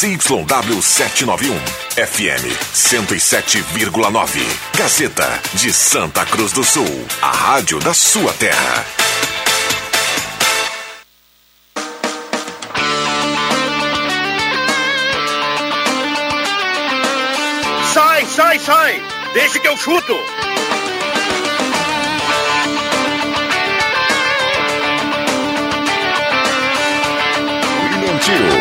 ZYW 791, FM 107,9. Gazeta de Santa Cruz do Sul, a rádio da sua terra. Sai, sai, sai! Deixa que eu chuto! William Tio.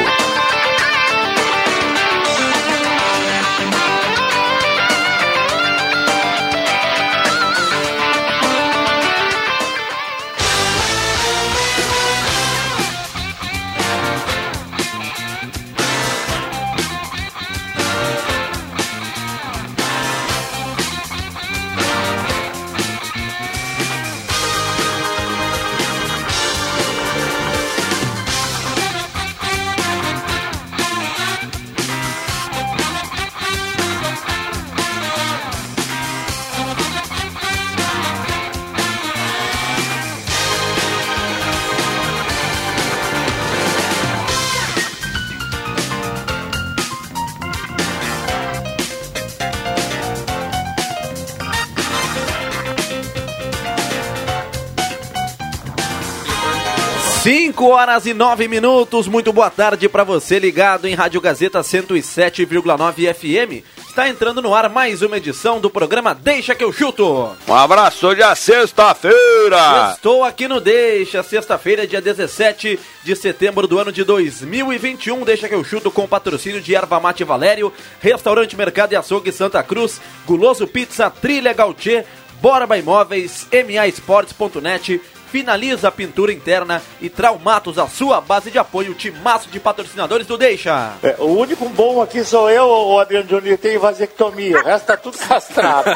Cinco horas e nove minutos, muito boa tarde para você ligado em Rádio Gazeta 107,9 FM. Está entrando no ar mais uma edição do programa Deixa que eu chuto. Um abraço, hoje é sexta-feira. Estou aqui no Deixa, sexta-feira, dia 17 de setembro do ano de 2021. Deixa que eu chuto com patrocínio de Erva Mate Valério, Restaurante Mercado e Açougue Santa Cruz, Guloso Pizza, Trilha Gautier, Borba Imóveis, MAEsportes.net, Finaliza a pintura interna e Traumatos, a sua base de apoio, timaço de patrocinadores do Deixa. É, o único bom aqui sou eu, o Adriano Júnior, tem vasectomia. O resto tá tudo castrado.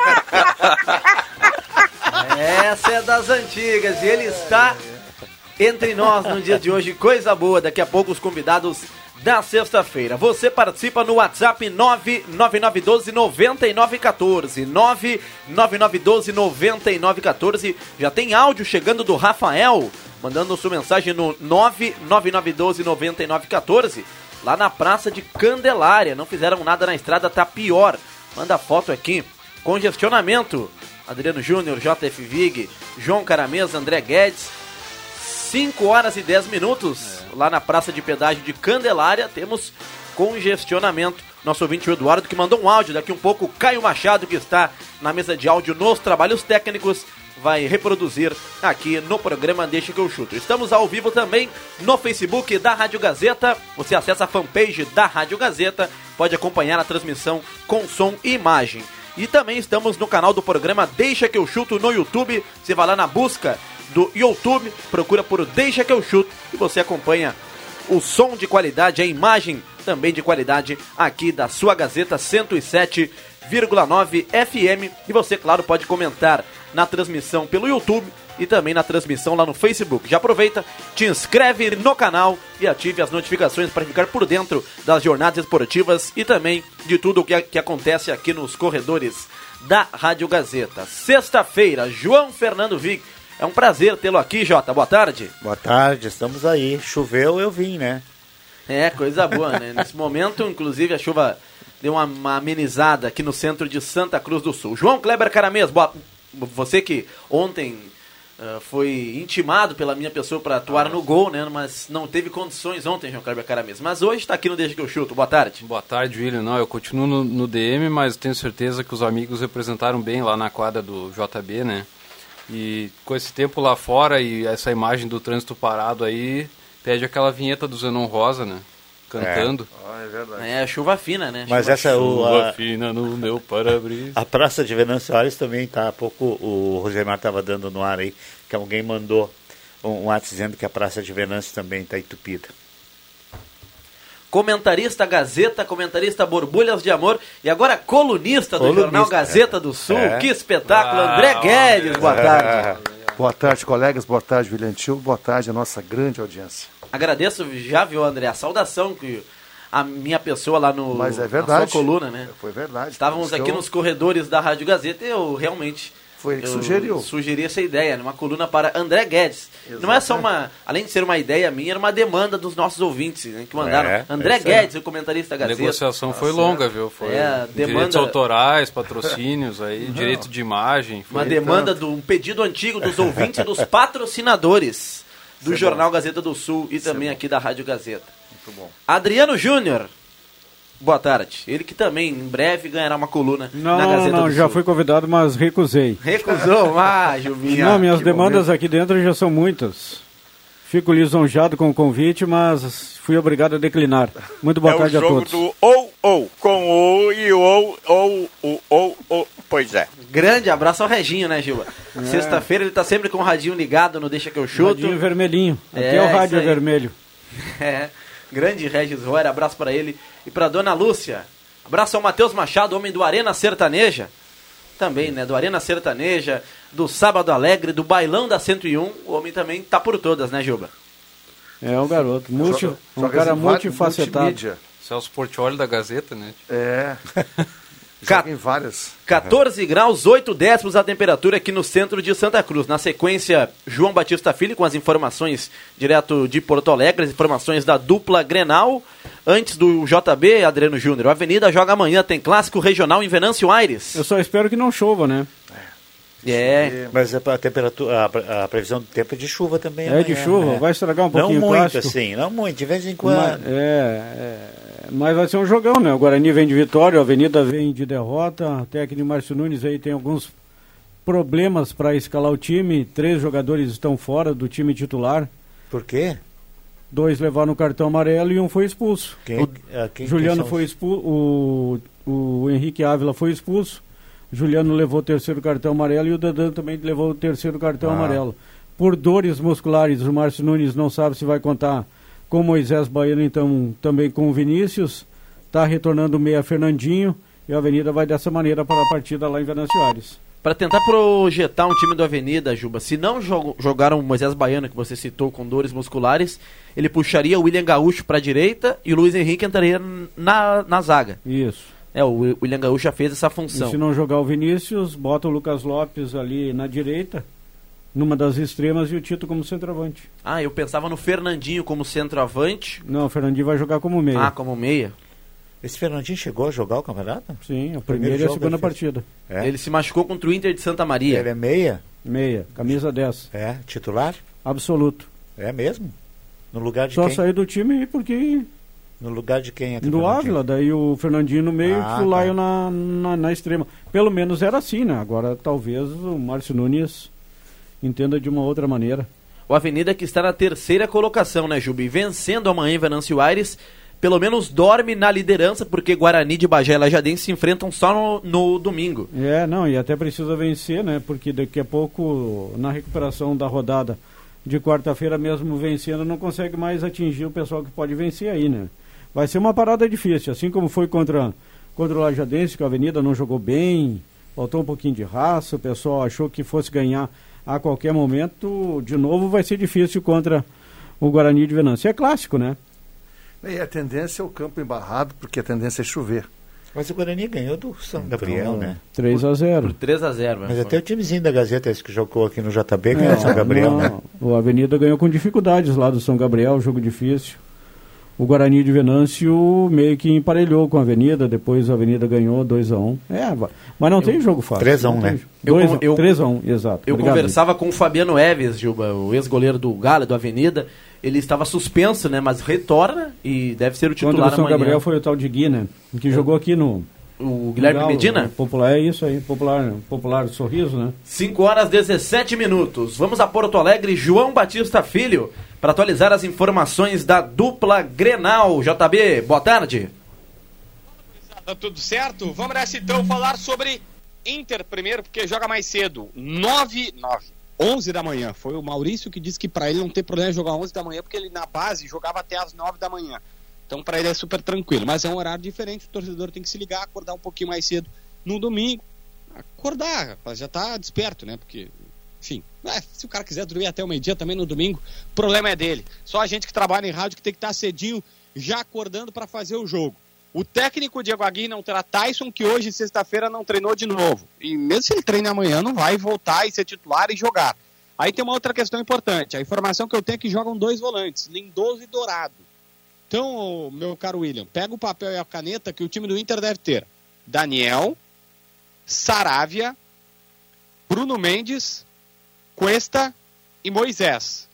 Essa é das antigas e ele está entre nós no dia de hoje. Coisa boa, daqui a pouco os convidados da sexta-feira. Você participa no WhatsApp 99912 9914. 99912 9914. Já tem áudio chegando do Rafael, mandando sua mensagem no 99912 9914. Lá na praça de Candelária. Não fizeram nada na estrada, tá pior. Manda foto aqui. Congestionamento. Adriano Júnior, JF Vig, João Caramesa, André Guedes. 5 horas e 10 minutos. Lá na praça de pedágio de Candelária temos congestionamento. Nosso ouvinte o Eduardo que mandou um áudio. Daqui um pouco, Caio Machado, que está na mesa de áudio nos trabalhos técnicos, vai reproduzir aqui no programa Deixa que eu chuto. Estamos ao vivo também no Facebook da Rádio Gazeta. Você acessa a fanpage da Rádio Gazeta, pode acompanhar a transmissão com som e imagem. E também estamos no canal do programa Deixa que eu chuto no YouTube. Você vai lá na busca do YouTube, procura por Deixa que eu chuto e você acompanha o som de qualidade, a imagem também de qualidade aqui da sua Gazeta 107,9 FM. E você, claro, pode comentar na transmissão pelo YouTube e também na transmissão lá no Facebook. Já aproveita, te inscreve no canal e ative as notificações para ficar por dentro das jornadas esportivas e também de tudo o que, que acontece aqui nos corredores da Rádio Gazeta. Sexta-feira, João Fernando Vic. É um prazer tê-lo aqui, Jota. Boa tarde. Boa tarde, estamos aí. Choveu, eu vim, né? É, coisa boa, né? Nesse momento, inclusive, a chuva deu uma, uma amenizada aqui no centro de Santa Cruz do Sul. João Kleber Caramês, boa... você que ontem uh, foi intimado pela minha pessoa para atuar no gol, né? Mas não teve condições ontem, João Kleber Caramês. Mas hoje está aqui no Deixa que eu chuto. Boa tarde. Boa tarde, William. Não, eu continuo no, no DM, mas tenho certeza que os amigos representaram bem lá na quadra do JB, né? E com esse tempo lá fora e essa imagem do trânsito parado aí, pede aquela vinheta do Zenon Rosa, né? Cantando. É, é verdade. É, chuva fina, né? Mas chuva essa é o. Chuva A, fina no meu para-brisa. a Praça de Venâncio Soares também tá. Há pouco o Rosemar estava dando no ar aí, que alguém mandou um, um ato dizendo que a Praça de Venâncio também está entupida. Comentarista Gazeta, comentarista Borbulhas de Amor e agora colunista do Colunista, Jornal Gazeta do Sul. É. Que espetáculo, Ah, André Guedes, boa tarde. Boa tarde, colegas. Boa tarde, William Tio. Boa tarde, a nossa grande audiência. Agradeço, já viu, André, a saudação que a minha pessoa lá no Mas é na verdade. sua coluna, né? Foi verdade. Estávamos aqui nos corredores da Rádio Gazeta e eu realmente Foi ele que Eu sugeriu. Sugeri essa ideia, numa coluna para André Guedes. Não é só uma. Além de ser uma ideia minha, era uma demanda dos nossos ouvintes, né, que mandaram. É, André é. Guedes, o comentarista da A Gazeta. negociação foi longa, viu? Foi É, demanda- direitos autorais, patrocínios aí, direito de imagem. Uma demanda de um pedido antigo dos ouvintes e dos patrocinadores do Jornal Gazeta do Sul e também aqui da Rádio Gazeta. Muito bom. Adriano Júnior. Boa tarde. Ele que também em breve ganhará uma coluna Não, na Gazeta não, do já Sul. fui convidado, mas recusei. Recusou? Ah, Juminha. não, minhas demandas momento. aqui dentro já são muitas. Fico lisonjeado com o convite, mas fui obrigado a declinar. Muito boa é o tarde a jogo todos. do ou, ou, com o e o ou, ou, o, ou, ou. Pois é. Grande abraço ao Reginho, né, Gilba? Sexta-feira ele tá sempre com o radinho ligado no Deixa que eu chuto. Radinho vermelhinho. É, Até o isso rádio é vermelho. É, grande Regis Royer, abraço para ele e para dona Lúcia. Abraço ao Matheus Machado, homem do Arena Sertaneja. Também, né, do Arena Sertaneja, do Sábado Alegre, do Bailão da 101. O homem também tá por todas, né, Juba? É um garoto. Multi, Joga- um joga cara multifacetado. multimídia. Celso Portioli da Gazeta, né? É. Joga em várias. 14 graus, 8 décimos a temperatura aqui no centro de Santa Cruz. Na sequência, João Batista Filho com as informações direto de Porto Alegre, as informações da dupla Grenal. Antes do JB, Adriano Júnior. A Avenida joga amanhã, tem clássico regional em Venâncio Aires. Eu só espero que não chova, né? É, Mas a, a temperatura, a, a previsão do tempo é de chuva também. É de amanhã, chuva, né? vai estragar um Não pouquinho o muito clássico. assim, não muito, de vez em Mas, quando. é, é, mas vai ser um jogão, né? O Guarani vem de vitória, a Avenida vem de derrota. O técnico Márcio Nunes aí tem alguns problemas para escalar o time. Três jogadores estão fora do time titular. Por quê? Dois levaram cartão amarelo e um foi expulso. Quem, o ah, quem- Juliano foi expulso, o, o Henrique Ávila foi expulso. Juliano levou o terceiro cartão amarelo e o Dandan também levou o terceiro cartão Ah. amarelo. Por dores musculares, o Márcio Nunes não sabe se vai contar com Moisés Baiano, então também com o Vinícius. Está retornando o meia Fernandinho e a Avenida vai dessa maneira para a partida lá em Venâncio Aires. Para tentar projetar um time do Avenida, Juba, se não jogo- jogaram o Moisés Baiano, que você citou, com dores musculares, ele puxaria o William Gaúcho para a direita e o Luiz Henrique entraria na, na zaga. Isso. É, o William Gaúcho já fez essa E função. se não jogar o Vinícius, bota o Lucas Lopes ali na direita, numa das extremas e o Tito como centroavante. Ah, eu pensava no Fernandinho como centroavante. Não, o Fernandinho vai jogar como meia. Ah, como meia. Esse Fernandinho chegou a jogar o campeonato? Sim, a Primeiro primeira e a jogo segunda partida. É. Ele se machucou contra o Inter de Santa Maria. Ele é meia? Meia, camisa 10. É, titular? Absoluto. É mesmo? No lugar de Só quem? saiu do time porque No lugar de quem é do Ávila, daí o Fernandinho no meio Ah, e o Laio tá. na, na, na extrema. Pelo menos era assim, né? Agora talvez o Márcio Nunes entenda de uma outra maneira. O Avenida que está na terceira colocação, né, Jubi? Vencendo amanhã em Venâncio Aires, pelo menos dorme na liderança, porque Guarani de Bagé e Lajadense se enfrentam só no, no domingo. É, não, e até precisa vencer, né? Porque daqui a pouco, na recuperação da rodada de quarta-feira, mesmo vencendo, não consegue mais atingir o pessoal que pode vencer aí, né? Vai ser uma parada difícil, assim como foi contra, contra o Lajadense, que a Avenida não jogou bem, faltou um pouquinho de raça, o pessoal achou que fosse ganhar a qualquer momento. De novo, vai ser difícil contra o Guarani de Venâncio. É clássico, né? E a tendência é o campo embarrado, porque a tendência é chover. Mas o Guarani ganhou do São Gabriel, né? 3 a 0 Por 3 a 0 Mas até o timezinho da Gazeta, esse que jogou aqui no JB, que é Não, São Gabriel, não. né? O Avenida ganhou com dificuldades lá do São Gabriel, jogo difícil. O Guarani de Venâncio meio que emparelhou com a Avenida, depois a Avenida ganhou 2x1. É, va- mas não tem jogo fácil. 3 a 1, Não né? tem- Eu dois con- a- eu- 3 a 1, exato. Eu Obrigado, conversava com o Fabiano Eves, Juba, o ex-goleiro do Galo, do Avenida. Ele estava suspenso, né? Mas retorna e deve ser o titular o São amanhã. Gabriel foi o tal de Gui, né? Que jogou aqui no. O Guilherme no Galo, Medina? né? Popular, é isso aí, popular, popular sorriso, né? 5 horas 17 minutos. Vamos a Porto Alegre, João Batista Filho, para atualizar as informações da dupla Grenal. JB, boa tarde. Tá tudo certo? Vamos nessa então falar sobre Inter primeiro, porque joga mais cedo. 9, 9, 11 da manhã. Foi o Maurício que disse que para ele não tem problema jogar 11 da manhã, porque ele na base jogava até as 9 da manhã. Então para ele é super tranquilo. Mas é um horário diferente, o torcedor tem que se ligar, acordar um pouquinho mais cedo no domingo. Acordar, já tá desperto, né? Porque, enfim, é, se o cara quiser dormir até o meio-dia também no domingo, o problema é dele. Só a gente que trabalha em rádio que tem que estar cedinho já acordando para fazer o jogo. O técnico Diego Aguirre não terá Tyson, que hoje, sexta-feira, não treinou de novo. E mesmo se ele treina amanhã, não vai voltar e ser titular e jogar. Aí tem uma outra questão importante. A informação que eu tenho é que jogam dois volantes, Lindoso e Dourado. Então, meu caro William, pega o papel e a caneta que o time do Inter deve ter. Daniel, Saravia, Bruno Mendes, Cuesta e Moisés.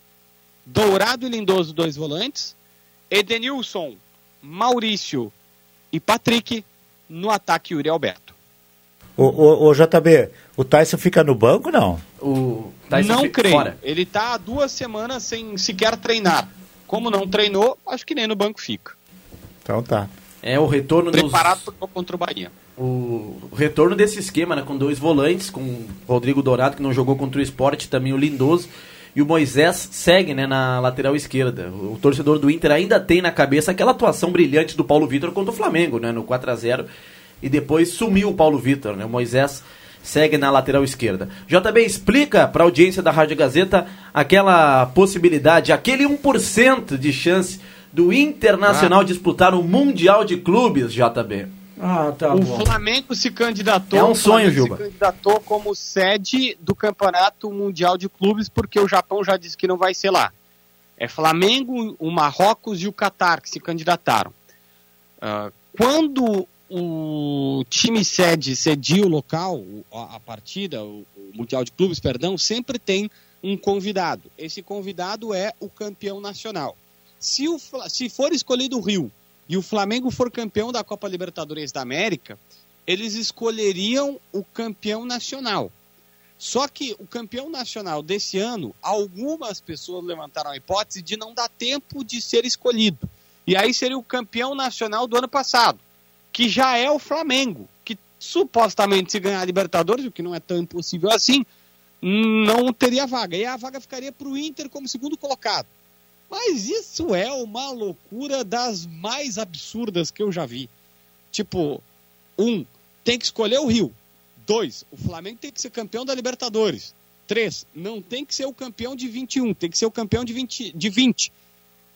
Dourado e Lindoso, dois volantes. Edenilson, Maurício e Patrick no ataque Yuri Alberto. O, o, o JB, o Tyson fica no banco não? O não fica creio. fora. Ele está há duas semanas sem sequer treinar. Como não treinou, acho que nem no banco fica. Então tá. É o retorno dos- Preparado para contra o Bahia. o retorno desse esquema, né, com dois volantes, com o Rodrigo Dourado, que não jogou contra o Sport, também o Lindoso, e o Moisés segue né, na lateral esquerda. O torcedor do Inter ainda tem na cabeça aquela atuação brilhante do Paulo Vitor contra o Flamengo, né, no 4 a 0 e depois sumiu o Paulo Vitor, né, o Moisés segue na lateral esquerda. JB, explica para a audiência da Rádio Gazeta aquela possibilidade, aquele 1% de chance do Internacional disputar o Mundial de Clubes, JB. Ah, tá o bom. Flamengo se candidatou. É um o sonho, Flamengo Juba. Se candidatou como sede do Campeonato Mundial de Clubes, porque o Japão já disse que não vai ser lá. É Flamengo, o Marrocos e o Catar que se candidataram. Ah, quando o time sede cedia o local, a, partida, o, o Mundial de Clubes, perdão, sempre tem um convidado. Esse convidado é o campeão nacional. Se, o, se for escolhido o Rio e o Flamengo for campeão da Copa Libertadores da América, eles escolheriam o campeão nacional. Só que o campeão nacional desse ano, algumas pessoas levantaram a hipótese de não dar tempo de ser escolhido. E aí seria o campeão nacional do ano passado, que já é o Flamengo, que supostamente se ganhar a Libertadores, o que não é tão impossível assim, não teria vaga. E a vaga ficaria para o Inter como segundo colocado. Mas isso é uma loucura das mais absurdas que eu já vi. Tipo, um, tem que escolher o Rio. Dois, o Flamengo tem que ser campeão da Libertadores. Três, não tem que ser o campeão de 21, tem que ser o campeão de 20. De 20.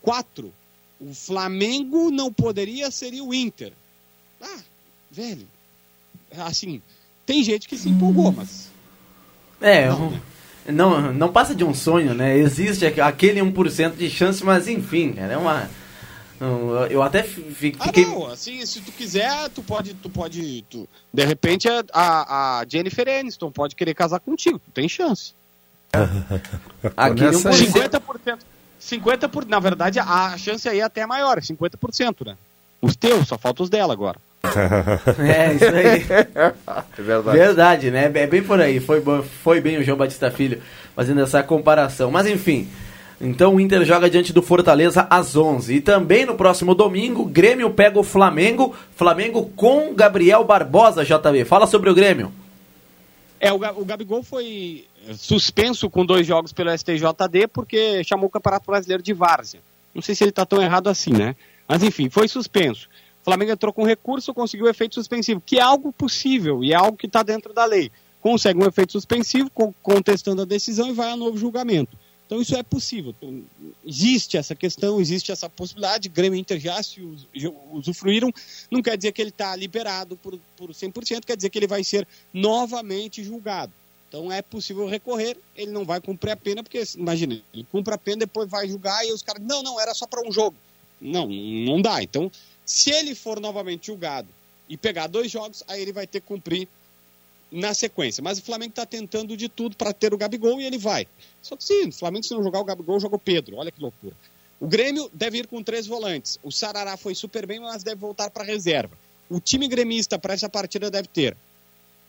Quatro, o Flamengo não poderia ser o Inter. Ah, velho. Assim, tem gente que se empolgou, mas. É, um- não, não passa de um sonho, né? Existe aqu- aquele 1% de chance, mas enfim, cara, é uma. um, Eu até Ah, fiquei. não, assim, se tu quiser, tu pode, tu pode, tu, de repente a, a, Jennifer Aniston pode querer casar contigo, tu tem chance. 1%. 50%, 50 por, na verdade, a chance aí é até maior, é 50%, né? Os teus, só falta os dela agora. É, isso aí. É verdade. Verdade, né? É bem por aí. Foi, foi bem o João Batista Filho fazendo essa comparação. Mas enfim. Então o Inter joga diante do Fortaleza às 11. E também no próximo domingo, Grêmio pega o Flamengo. Flamengo com Gabriel Barbosa, JB. Fala sobre o Grêmio. É, o, o Gabigol foi suspenso com dois jogos pelo STJD porque chamou o Campeonato Brasileiro de Várzea. Não sei se ele está tão errado assim, né? Mas enfim, foi suspenso. Flamengo entrou com recurso, conseguiu efeito suspensivo, que é algo possível e é algo que está dentro da lei. Consegue um efeito suspensivo, co- contestando a decisão e vai a novo julgamento. Então isso é possível. Então, existe essa questão, existe essa possibilidade. Grêmio e Inter já se usufruíram. Não quer dizer que ele está liberado por, por 100%, quer dizer que ele vai ser novamente julgado. Então é possível recorrer, ele não vai cumprir a pena, porque imagina, ele cumpre a pena, depois vai julgar e os caras, não, não, era só para um jogo. Não, não dá. Então, se ele for novamente julgado e pegar dois jogos, aí ele vai ter que cumprir na sequência. Mas o Flamengo está tentando de tudo para ter o Gabigol e ele vai. Só que sim, o Flamengo, se não jogar o Gabigol, joga o Pedro. Olha que loucura. O Grêmio deve ir com três volantes. O Sarará foi super bem, mas deve voltar para reserva. O time gremista para essa partida deve ter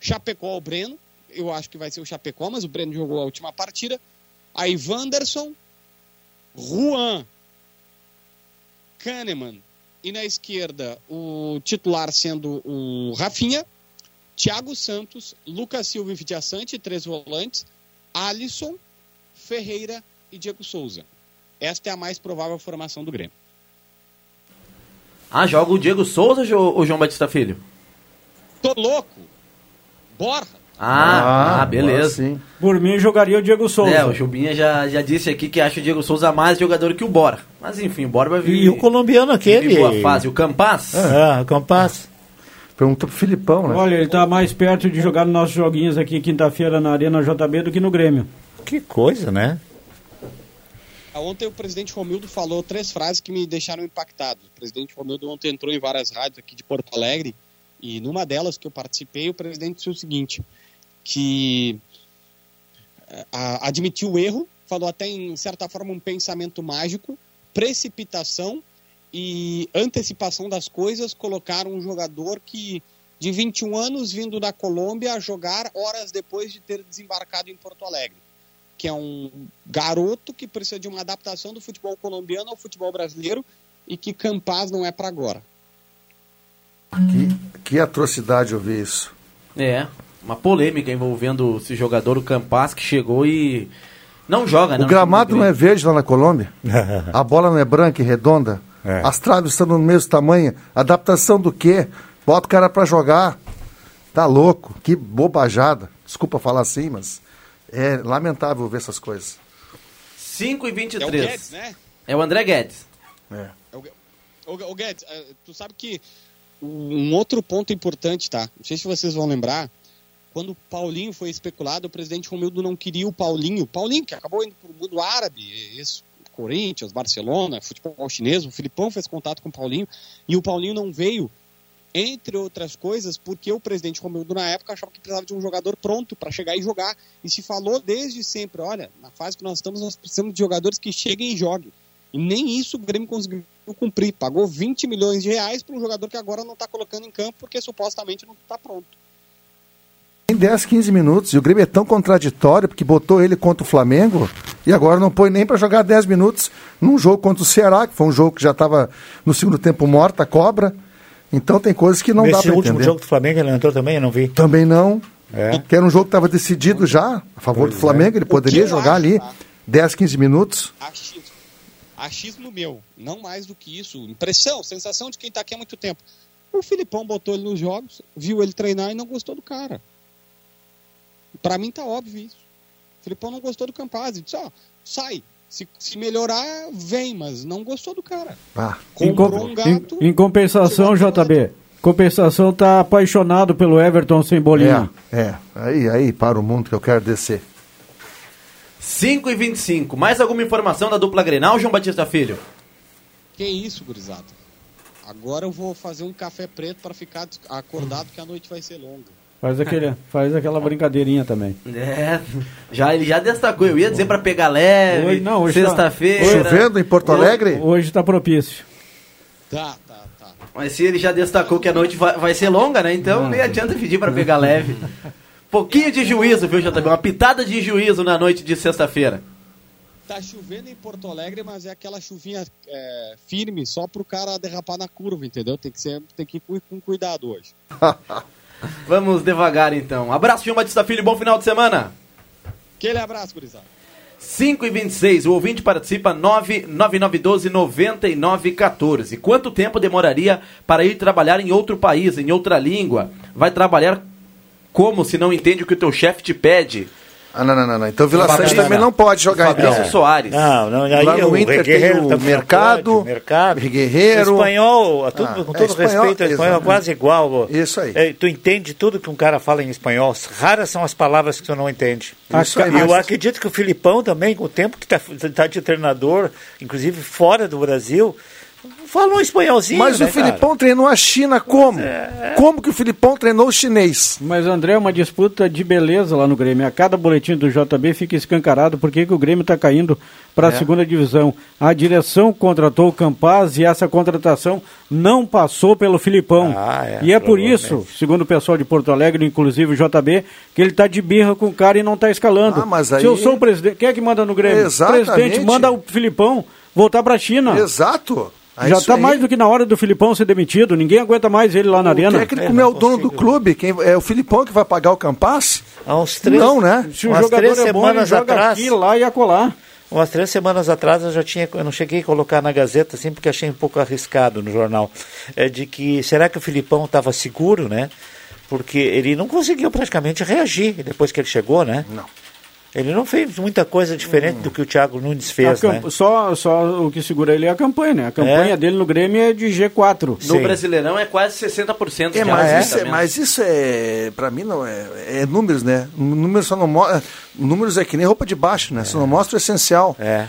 Chapecó ou Breno. Eu acho que vai ser o Chapecó, mas o Breno jogou a última partida. Aí Wanderson, Juan, Kahneman e na esquerda o titular sendo o Rafinha, Thiago Santos, Lucas Silva e Vidiaçante, três volantes, Alisson, Ferreira e Diego Souza. Esta é a mais provável formação do Grêmio. Ah, joga o Diego Souza ou o João Batista Filho? Tô louco! Borra! Ah, ah, beleza. agora sim. Por mim, jogaria o Diego Souza. É, o Jubinha já, já disse aqui que acha o Diego Souza mais jogador que o Bora. Mas enfim, o Bora vai vir. E o colombiano aquele. Boa fase. O Campas? Ah, o Campas. Pergunta pro Filipão, né? Olha, ele tá mais perto de jogar nos nossos joguinhos aqui quinta-feira na Arena JB do que no Grêmio. Que coisa, né? Ontem o presidente Romildo falou três frases que me deixaram impactado. O presidente Romildo ontem entrou em várias rádios aqui de Porto Alegre e numa delas que eu participei, o presidente disse o seguinte, que eh, a- admitiu o erro, falou até em certa forma um pensamento mágico, precipitação e antecipação das coisas, colocaram um jogador que de 21 anos vindo da Colômbia a jogar horas depois de ter desembarcado em Porto Alegre que é um garoto que precisa de uma adaptação do futebol colombiano ao futebol brasileiro e que Campaz não é para agora. Que, que atrocidade ouvir isso. É, uma polêmica envolvendo esse jogador, o Campas, que chegou e não joga, né? O gramado não é verde lá na Colômbia? A bola não é branca e redonda? É. As traves estão no mesmo tamanho? Adaptação do quê? Bota o cara pra jogar. Tá louco? Que bobajada. Desculpa falar assim, mas é lamentável ver essas coisas. 5 e É o 23. Guedes, né? É o André Guedes. É. É o Guedes, eh, tu sabe que um outro ponto importante, tá? Não sei se vocês vão lembrar, quando o Paulinho foi especulado, o presidente Romildo não queria o Paulinho. Paulinho, que acabou indo para o mundo árabe, isso, Corinthians, Barcelona, futebol chinês, o Filipão fez contato com o Paulinho, e o Paulinho não veio, entre outras coisas, porque o presidente Romildo, na época, achava que precisava de um jogador pronto para chegar e jogar. E se falou desde sempre, olha, na fase que nós estamos, nós precisamos de jogadores que cheguem e joguem. E nem isso o Grêmio conseguiu cumprir. Pagou 20 milhões de reais para um jogador que agora não está colocando em campo porque supostamente não está pronto. Em 10, 15 minutos. E o Grêmio é tão contraditório porque botou ele contra o Flamengo e agora não põe nem para jogar 10 minutos num jogo contra o Ceará, que foi um jogo que já estava no segundo tempo morta, a cobra. Então tem coisas que não dá Nesse para último entender. jogo do Flamengo ele não entrou também, eu não vi. Também não. É. Que era um jogo que estava decidido já, a favor do Flamengo. Ele O poderia jogar acho, ali tá? 10, 15 minutos. Achismo. Achismo meu, não mais do que isso. Impressão, sensação de quem está aqui há muito tempo. O Filipão botou ele nos jogos, viu ele treinar e não gostou do cara. Para mim tá óbvio isso. O Filipão não gostou do Campaz. Disse, ó, sai. Se, se melhorar, vem, mas não gostou do cara. Ah, Em, com- Comprou um em- gato. em compensação, JB, compensação tá apaixonado pelo Everton sem bolinha. é, é. Aí, aí, para o mundo que eu quero descer. 5 e 25. Mais alguma informação da dupla Grenal, João Batista Filho? Que isso, gurizada. Agora eu vou fazer um café preto para ficar acordado que a noite vai ser longa. Faz, aquele, faz aquela brincadeirinha também. É, já, ele já destacou. Eu ia dizer pra pegar leve, Hoje- não, hoje tá- sexta-feira. Chovendo em Porto Alegre? Hoje tá propício. Tá, tá, tá. Mas se ele já destacou que a noite vai, vai ser longa, né? Então nem adianta pedir pra pegar leve. Pouquinho de juízo, viu, JB? Uma pitada de juízo na noite de sexta-feira. Tá chovendo em Porto Alegre, mas é aquela chuvinha é, firme só pro cara derrapar na curva, entendeu? Tem que, ser, tem que ir com cuidado hoje. Vamos devagar então. Abraço, João Batista Filho, bom final de semana. Aquele abraço, gurizada. 5 e 26, o ouvinte participa 99912-9914. Quanto tempo demoraria para ir trabalhar em outro país, em outra língua? Vai trabalhar como se não entende o que o teu chefe te pede? Ah, não, não, não. não. Então Vila Fabrício- Sante também não pode jogar Fabrício então. Soares. Não, não, aí Lá no o Inter tem o mercado, pode, mercado. Guerreiro. Espanhol, tudo, Ah, com é, todo espanhol, respeito, o espanhol é quase igual. Isso aí. É, tu entende tudo que um cara fala em espanhol. Raras são as palavras que tu não entende. Isso aí, E eu mas- acredito que o Filipão também, com o tempo que está de treinador, inclusive fora do Brasil, fala um espanholzinho. Mas né, o Filipão treinou a China como? Como que o Filipão treinou o chinês? Mas, André, é uma disputa de beleza lá no Grêmio. A cada boletim do JB fica escancarado porque que o Grêmio está caindo para a É. segunda divisão. A direção contratou o Campaz e essa contratação não passou pelo Filipão. Ah, é, e é por isso, segundo o pessoal de Porto Alegre, inclusive o JB, que ele está de birra com o cara e não está escalando. Ah, mas aí- Se eu sou o presidente, quem é que manda no Grêmio? Exatamente. O presidente manda o Filipão voltar para a China. Exato. É Já está mais do que na hora do Filipão ser demitido. Ninguém aguenta mais ele lá na O arena. técnico É, não é o dono do clube. Quem, é o Filipão que vai pagar o Campas? Há uns três, Não, né? Se o umas jogador três é bom, ele semanas joga atrás, aqui, lá e acolá. Umas três semanas atrás eu já tinha, eu não cheguei a colocar na Gazeta, assim, porque achei um pouco arriscado no jornal, é de que será que o Filipão estava seguro, né? porque ele não conseguiu praticamente reagir depois que ele chegou, né? Não. Ele não fez muita coisa diferente do que o Thiago Nunes fez, né? só, só o que segura ele é a campanha, né? A campanha É. dele no Grêmio é de G4. No Sim. Brasileirão é quase 60% É, de mas, isso é, mas isso é, pra mim, não é, é números, né? Números só não Números é que nem roupa de baixo, né? Só não mostra o essencial. É.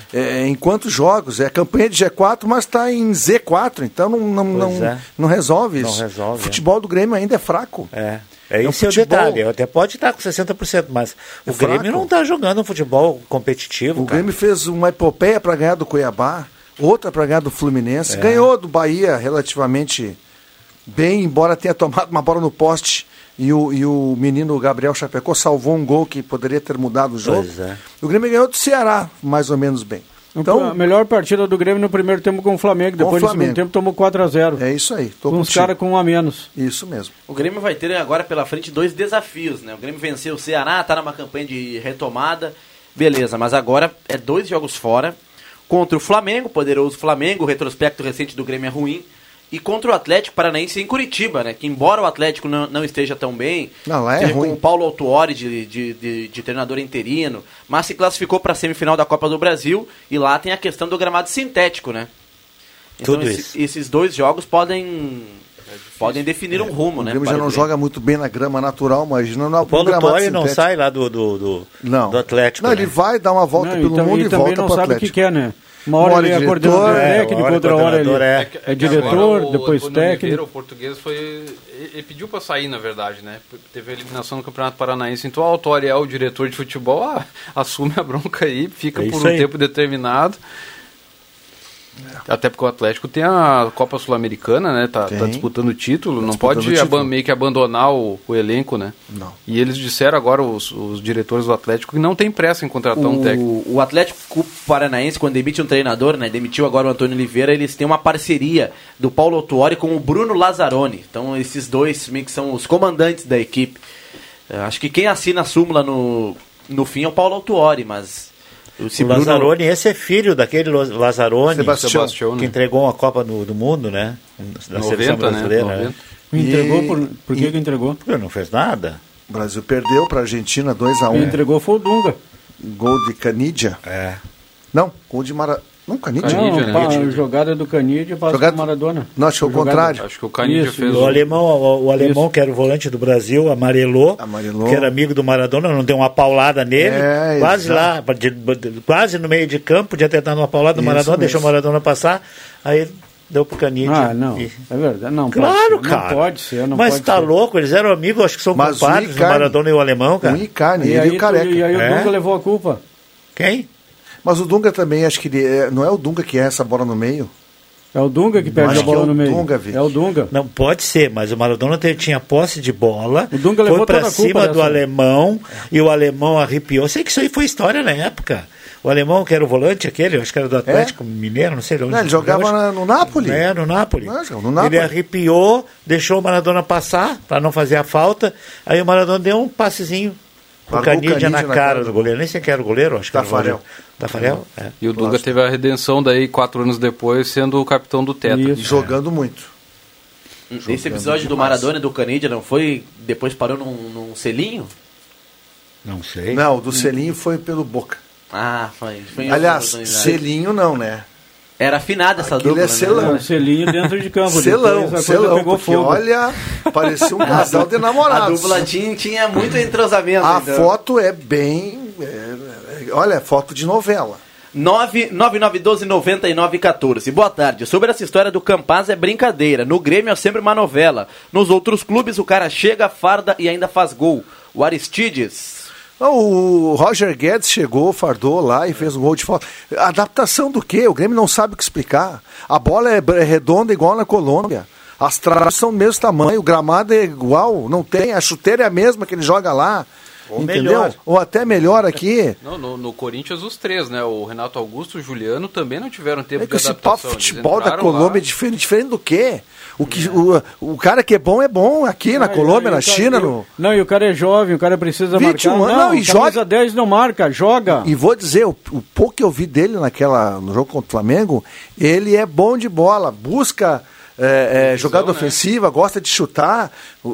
em quantos jogos? É campanha de G4, mas está em Z4, então não, não, Pois não, é. não resolve Não isso. resolve, o futebol do Grêmio ainda é fraco. É. É É um é o detalhe. Até pode estar com 60%, mas É o Grêmio fraco. não está jogando um futebol competitivo. O cara. Grêmio fez uma epopeia para ganhar do Cuiabá, outra para ganhar do Fluminense, ganhou do Bahia relativamente bem, embora tenha tomado uma bola no poste e o, e o menino Gabriel Chapecó salvou um gol que poderia ter mudado o jogo. É. O Grêmio ganhou do Ceará, mais ou menos bem. Então, a melhor partida do Grêmio no primeiro tempo com o Flamengo. Depois no Flamengo. segundo tempo tomou 4x0. é isso aí. Tô com os caras com um a menos. Isso mesmo. O Grêmio vai ter agora pela frente dois desafios, né? O Grêmio venceu o Ceará, tá numa campanha de retomada, beleza, mas agora é dois jogos fora contra o Flamengo, poderoso Flamengo, o retrospecto recente do Grêmio é ruim, e contra o Atlético Paranaense em Curitiba, né? Que embora o Atlético não, não esteja tão bem, Não, é com o Paulo Autuori de, de, de, de treinador interino, mas se classificou para a semifinal da Copa do Brasil e lá tem a questão do gramado sintético, né? Então Tudo esse- isso. esses dois jogos podem podem definir um rumo, O né? Grêmio para já não o Grêmio. joga muito bem na grama natural, imagina no O Paulo gramado Torre não sai lá do, do, do, Não. do Atlético. Não, né? ele vai dar uma volta Não, pelo e mundo e, e também volta não para o sabe o Atlético. que quer, né? Uma hora Uma hora ele é diretor, coordenador é, técnico, hora outra hora ele é. é, é diretor, o depois Oliveira, técnico. o português foi. Ele ele pediu para sair, na verdade, né? Teve a eliminação no Campeonato Paranaense. Então o Autori é o diretor de futebol, ah, assume a bronca aí, fica É por um aí. tempo determinado. Até porque o Atlético tem a Copa Sul-Americana, né? Tá, tá disputando o título, não disputando pode o título. meio que abandonar o, o elenco, né? Não. E eles disseram agora, os, os diretores do Atlético, que não tem pressa em contratar um técnico. O, o Atlético Paranaense, quando demite um treinador, né, demitiu agora o Antônio Oliveira, eles têm uma parceria do Paulo Autuori com o Bruno Lazzaroni. Então esses dois meio que são os comandantes da equipe. Eh, acho que quem assina a súmula no, no fim é o Paulo Autuori, mas... O Bruno- Lazzaroni, esse é filho daquele Lazzaroni Sebastião. Sebastião, que né? entregou uma Copa do, do Mundo, né? Da 90, seleção né? brasileira. 90. né? Entregou por, por que e- que entregou? Porque não fez nada. O Brasil perdeu para a Argentina 2x1. Quem entregou foi o Dunga. Gol de Canidia. É. Não, gol de Mara... Não, Canidia. Canidia, não, né? jogada do Canidia passa Jogada- pro Maradona. Não, acho que é o contrário. Acho que o Canidia Isso, fez O alemão, o, o alemão que era o volante do Brasil, amarelou, Amarelou. que era amigo do Maradona, não deu uma paulada nele, É, quase exato. lá, de- de- quase no meio de campo, podia ter dado uma paulada no Maradona, mesmo. deixou o Maradona passar, aí deu pro Canidia. Ah, não. E- É verdade. Não, Claro, pode ser. cara. Não pode ser. Não Mas pode tá ser. louco, eles eram amigos, acho que são Mas o o Maradona e o alemão, cara. O Icardi, E ele aí, e o Careca. e aí o É? Dunga levou a culpa. Quem? Mas o Dunga também, acho que ele é- não é o Dunga que é essa bola no meio? É o Dunga que perde acho a bola que é o no meio. Dunga, é o Dunga. Não, pode ser, mas o Maradona te- tinha posse de bola, O Dunga foi levou pra toda a culpa cima do dessa. alemão e o alemão arrepiou. Sei que isso aí foi história na época. O alemão que era o volante aquele, acho que era do Atlético Mineiro, não sei de onde. Não, ele jogava na- no Napoli. É, no Napoli. Não, no Napoli. Ele arrepiou, deixou o Maradona passar para não fazer a falta. Aí o Maradona deu um passezinho o Canidia na, Canidia na cara cara do goleiro. Nem sei quem era o goleiro, acho que era o Tafarel. Tafarel? É. E o Dunga teve a redenção daí quatro anos depois, sendo o capitão do Tetra. Isso. E jogando muito. Esse episódio do Maradona e do Canidia não foi... Depois parou num, num selinho? Não sei. Não, o do selinho foi pelo Boca. Ah, foi. foi Aliás, selinho não, né? Era afinada essa Aquilo dupla, é selão. né? Um selinho dentro de campo. Selão, Depois a selão, pegou porque fogo. olha, parecia um casal de A namorados. dupla tinha, tinha muito entrosamento. A então. foto é bem. é, é, olha, é foto de novela. 999129914. Boa tarde. Sobre essa história do Campaz é brincadeira. No Grêmio é sempre uma novela. Nos outros clubes o cara chega, farda e ainda faz gol. O Aristides. O Roger Guedes chegou, fardou lá e fez um gol de falta. Adaptação do quê? O Grêmio não sabe o que explicar. A bola é é redonda igual na Colômbia. As traves são do mesmo tamanho, o gramado é igual, não tem, a chuteira é a mesma que ele joga lá. Ou entendeu? melhor. Ou até melhor aqui. Não, no, no Corinthians os três, né? O Renato Augusto e o Juliano também não tiveram tempo É que de esse adaptação. Eles futebol da Colômbia lá- é diferente, diferente do quê? O, que o, o cara que é bom é bom aqui na Não, e- Colômbia, e na cara- China. e o- No... Não, e o cara é jovem, o cara precisa 21 marcar. anos, não, e camisa joga- 10 não marca, joga. E vou dizer, o, o pouco que eu vi dele naquela, no jogo contra o Flamengo, ele é bom de bola, busca é, é, jogada né? ofensiva, gosta de chutar. O,